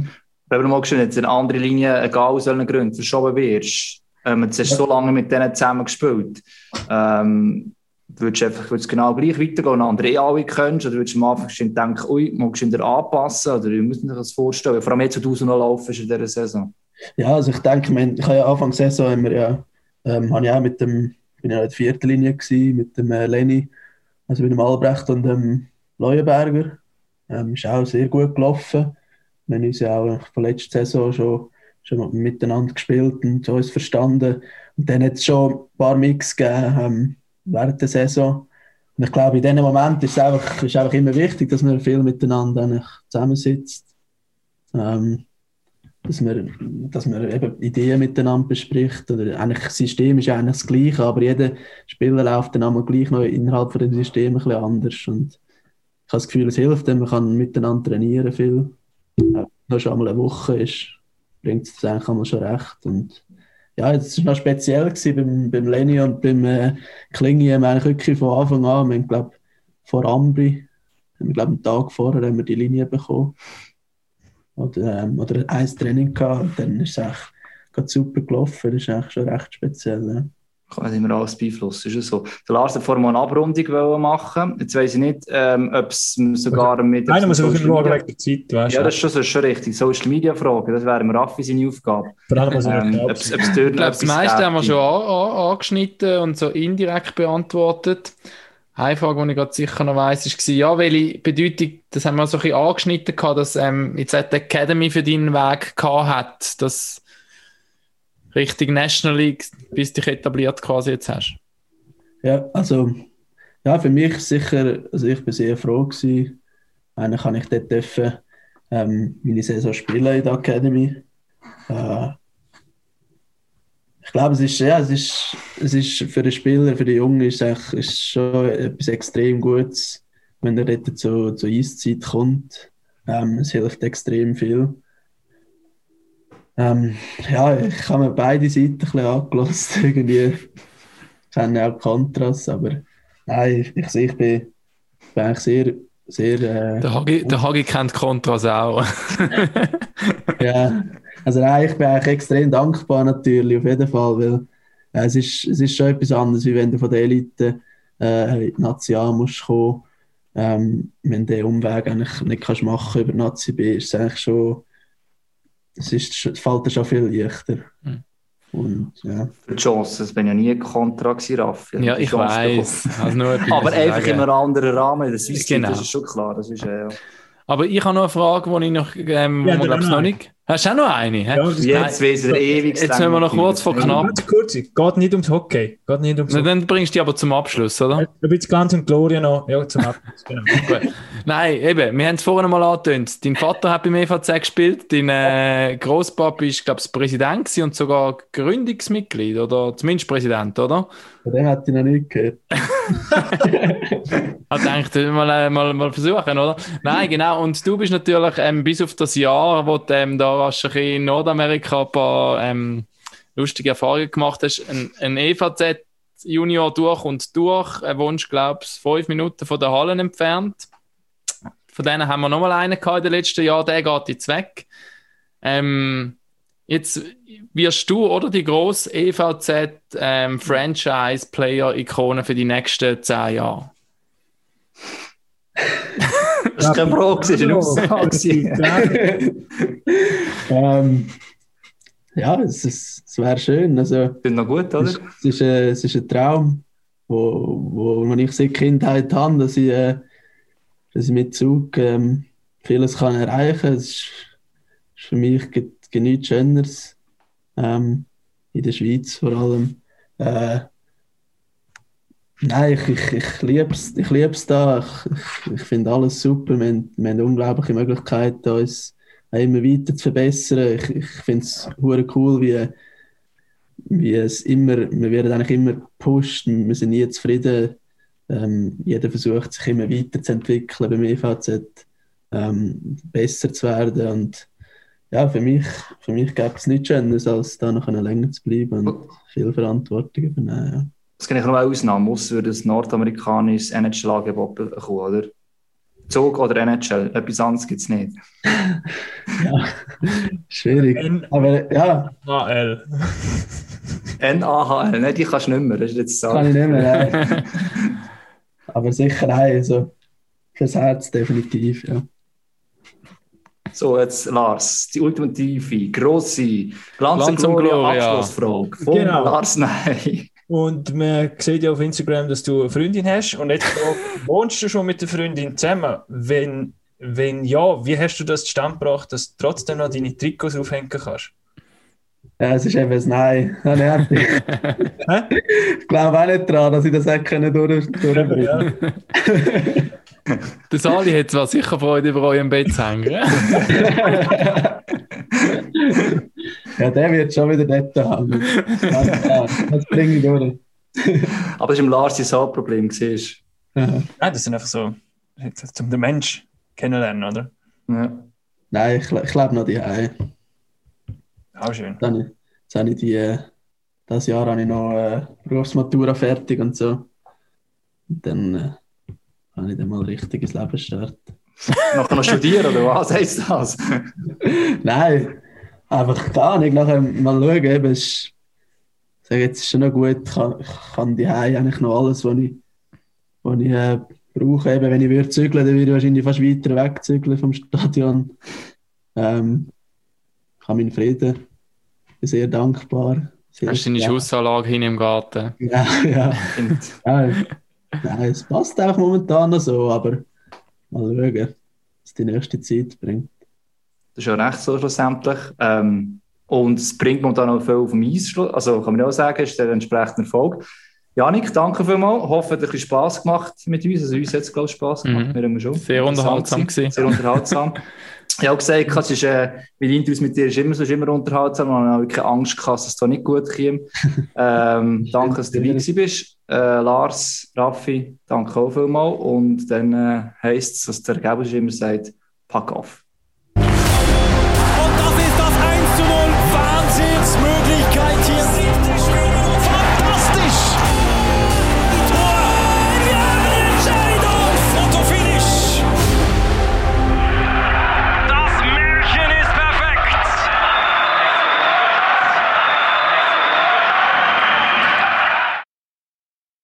Wenn du mal geschehen, jetzt eine andere Linie, egal aus welchen Gründen, verschoben wirst, ähm, jetzt hast du ja. so lange mit denen zusammen gespielt. Ähm, würdest du einfach würdest genau gleich weitergehen und andere eh alle kennst? Oder würdest du am Anfang denken, ui, magst du wieder anpassen? Oder wie muss man sich das vorstellen? Vor allem jetzt, wo du so noch laufen in dieser Saison. Ja, also ich denke, ich habe ja Anfang der Saison wir ja, ähm, habe ich auch mit dem, bin ja in der vierten Linie gewesen, mit dem äh, Lenny, also mit dem Albrecht und dem Leuenberger. Ähm, ist auch sehr gut gelaufen. Wir haben uns ja auch von letzter Saison schon, schon miteinander gespielt und uns verstanden. Und dann hat es schon ein paar Mix gegeben, ähm, während der Saison. Und ich glaube, in diesem Moment ist es einfach, ist einfach immer wichtig, dass man viel miteinander zusammensitzt. Ähm, dass man, dass man eben Ideen miteinander bespricht. Oder eigentlich das System ist eigentlich das Gleiche, aber jeder Spieler läuft dann einmal gleich noch innerhalb von dem System ein bisschen anders. Und ich habe das Gefühl, es hilft, man kann miteinander trainieren viel. Wenn schon einmal eine Woche ist, bringt es eigentlich einmal schon recht. Und ja, es war noch speziell beim, beim Lenny und beim äh, Klingi wir eigentlich wirklich von Anfang an, wir haben, glaube vor Ambri, haben wir, glaube einen Tag vorher haben wir die Linie bekommen. Oder, ähm, oder ein Training gehabt und dann ist es echt super gelaufen. Das ist eigentlich schon recht speziell. Ja. kann mehr alles beeinflussen. Ist es so. Der Lars hat vorhin mal eine Abrundung wollen machen. Jetzt weiss ich nicht, ähm, ob es sogar mit. Einer muss Social schauen Media- wegen der Zeit, weißt Ja, das ist schon, so, ist schon richtig. Social Media Fragen, das wäre mir Raffi seine Aufgabe. Vor allem, was Ähm, ich ob es ob es dort Ich glaube, das meiste haben wir schon an, an, angeschnitten und so indirekt beantwortet. Eine Frage, die ich gerade sicher noch weiss, war, ja, welche Bedeutung, das haben wir so ein bisschen angeschnitten gehabt, dass ähm, jetzt die Academy für deinen Weg gehabt hat, dass Richtung National League, bis dich etabliert quasi jetzt hast. Ja, also, ja, für mich sicher, also ich bin sehr froh gewesen. Eigentlich kann ich dort dürfen, ähm, meine Saison spielen in der Academy. Äh, glaube, es ist, ja, es ist, es ist für den Spieler, für den Jungen ist es ist schon etwas extrem Gutes, wenn er dort zu, zur Eiszeit kommt. Ähm, es hilft extrem viel. Ähm, ja, ich habe mir beide Seiten ein bisschen angelassen, irgendwie kenne auch Kontras, aber nein, ich, ich, ich bin, bin eigentlich sehr, sehr, äh, Der Hagi, der Hagi kennt Kontras auch. ja, also nein, ich bin eigentlich extrem dankbar natürlich, auf jeden Fall, weil äh, es, ist, es ist schon etwas anderes, wie wenn du von der Elite äh, in die Nazi A musst kommen. Ähm, wenn du den Umweg eigentlich nicht kannst machen über die Nazi B, ist es eigentlich schon, es ist, es fällt dir schon viel leichter. Mhm. Und ja. Die Chance, das bin ja nie kontra Raffi. ja, Die ich Chance weiß. Also Aber einfach in einem anderen Rahmen. Das ist, Genau. das ist schon klar. Das ist, äh, ja. Aber ich habe noch eine Frage, die ich noch, ähm, wo Ja, man glaube ich noch noch nicht. Hast du auch noch eine? Ja, das Jetzt weiss er ewig. Jetzt müssen wir noch kurz vor knapp. Ganz kurz, geht nicht ums Hockey. Geht nicht ums Na, Hockey. dann bringst du die aber zum Abschluss, oder? Ein bisschen ganz und Gloria noch. Ja, zum Abschluss. Genau. Nein, eben, wir haben es vorhin mal angetönt. Dein Vater hat beim EVZ gespielt, dein äh, Großpapa ist, glaube ich, Präsident und sogar Gründungsmitglied oder zumindest Präsident, oder? Von dem hätte ich noch nicht gehört. Hat gedacht, mal, äh, mal, mal versuchen, oder? Nein, genau. Und du bist natürlich ähm, bis auf das Jahr, wo du ähm, da bisschen in Nordamerika ein paar ähm, lustige Erfahrungen gemacht hast, ein, ein EVZ Junior durch und durch, er wohnst, glaube ich, fünf Minuten von der Hallen entfernt. Von denen haben wir nochmal einen gehabt in den letzten Jahren, der geht jetzt weg. Ähm, jetzt wirst du oder die grosse EVZ ähm, Franchise-Player-Ikone für die nächsten zehn Jahre. Das ist keine Frage, das ist eine Aussage. ähm, ja, es, ist- es wäre schön. Also, Das ist noch gut, oder? es, es, ist, äh, es ist ein Traum, wo, wo, wo ich seit Kindheit habe, dass ich, äh, dass ich mit Zug ähm, vieles kann erreichen kann. Es ist, ist für mich ge- ge- nichts Schöneres. Ähm, in der Schweiz vor allem. Äh, nein, ich, ich, ich liebe es ich da. Ich, ich, finde alles super. Wir haben, wir haben unglaubliche Möglichkeiten, uns immer weiter zu verbessern. Ich, ich finde es cool, wie, wie es immer, wir werden eigentlich immer gepusht, wir sind nie zufrieden. Ähm, jeder versucht sich immer weiterzuentwickeln beim EVZ, ähm, besser zu werden. Und ja, für mich, für mich gäbe es nichts Schöneres, als da noch länger zu bleiben und viel Verantwortung übernehmen. Ja. Das kann ich noch eine Ausnahme, muss würde ein nordamerikanisches NHL-Angebot bekommen, oder? Zug oder NHL, etwas anderes gibt es nicht. Schwierig. Aber ja, NHL. NAHL, ne, die kannst du nicht mehr, das ist jetzt so. kann ich nicht mehr. Nein. Aber sicher nein, also fürs Herz definitiv, ja. So, jetzt Lars, die ultimative, grosse, Glanz, und Gloria, Gloria. Abschlussfrage von Genau. Lars Ney. Und man sieht ja auf Instagram, dass du eine Freundin hast. Und jetzt frage, wohnst du schon mit der Freundin zusammen? Wenn, wenn ja, wie hast du das zustande gebracht, dass du trotzdem noch deine Trikots aufhängen kannst? Ja, es ist eben ein Nein. Das nervt mich. ich glaube auch nicht daran, dass ich das hätte können durch, durchbringen Ja. Der Sali hat zwar sicher Freude, über euren Bett zu hängen. Ja, der wird schon wieder dort haben. Das bringe ich durch. Aber das war im Lars sein Hauptproblem, siehst Nein, das sind einfach so, um den Mensch kennenlernen, oder? Ja. Nein, ich, ich lebe noch die Hause. Auch schön. Habe ich, jetzt habe ich die, äh, das Jahr habe ich noch äh, Berufsmatura fertig und so. Und dann äh, kann ich dann mal richtig ins Leben starten. Nachher noch studieren, oder was heisst das? Nein, einfach gar nicht. Nachher mal schauen, eben, ist sage, jetzt ist schon noch gut, ich kann, ich kann die eigentlich noch alles, was ich, was ich äh, brauche. Eben, wenn ich würde zügeln, dann würde ich wahrscheinlich fast weiter wegzügeln vom Stadion. Ähm, ich habe meinen Frieden, bin sehr dankbar. Sehr Hast du deine. Schussanlage hin im Garten? Ja, ja. Ja. Nein, es passt auch momentan noch so, aber mal schauen, was die nächste Zeit bringt. Das ist ja recht so schlussendlich. Ähm, und es bringt momentan auch viel auf dem Eis. Also kann man ja auch sagen, ist der entsprechende Erfolg. Janik, danke vielmals. Ich hoffe, es hat ein bisschen Spass gemacht mit uns. Also uns hat es, glaube ich, Spass gemacht. Mhm. Wir haben schon. Sehr unterhaltsam. Sehr unterhaltsam. Ich habe gesagt, es ist, äh, mein Interviews mit dir ist immer so, ist immer unterhaltsam. Ich habe wirklich Angst gehabt, dass es da nicht gut käme. ähm, danke, dass du dabei bist. Äh, Lars, Raffi, danke auch vielmals. Und dann äh, heisst es, was der Gabus immer sagt, pack auf.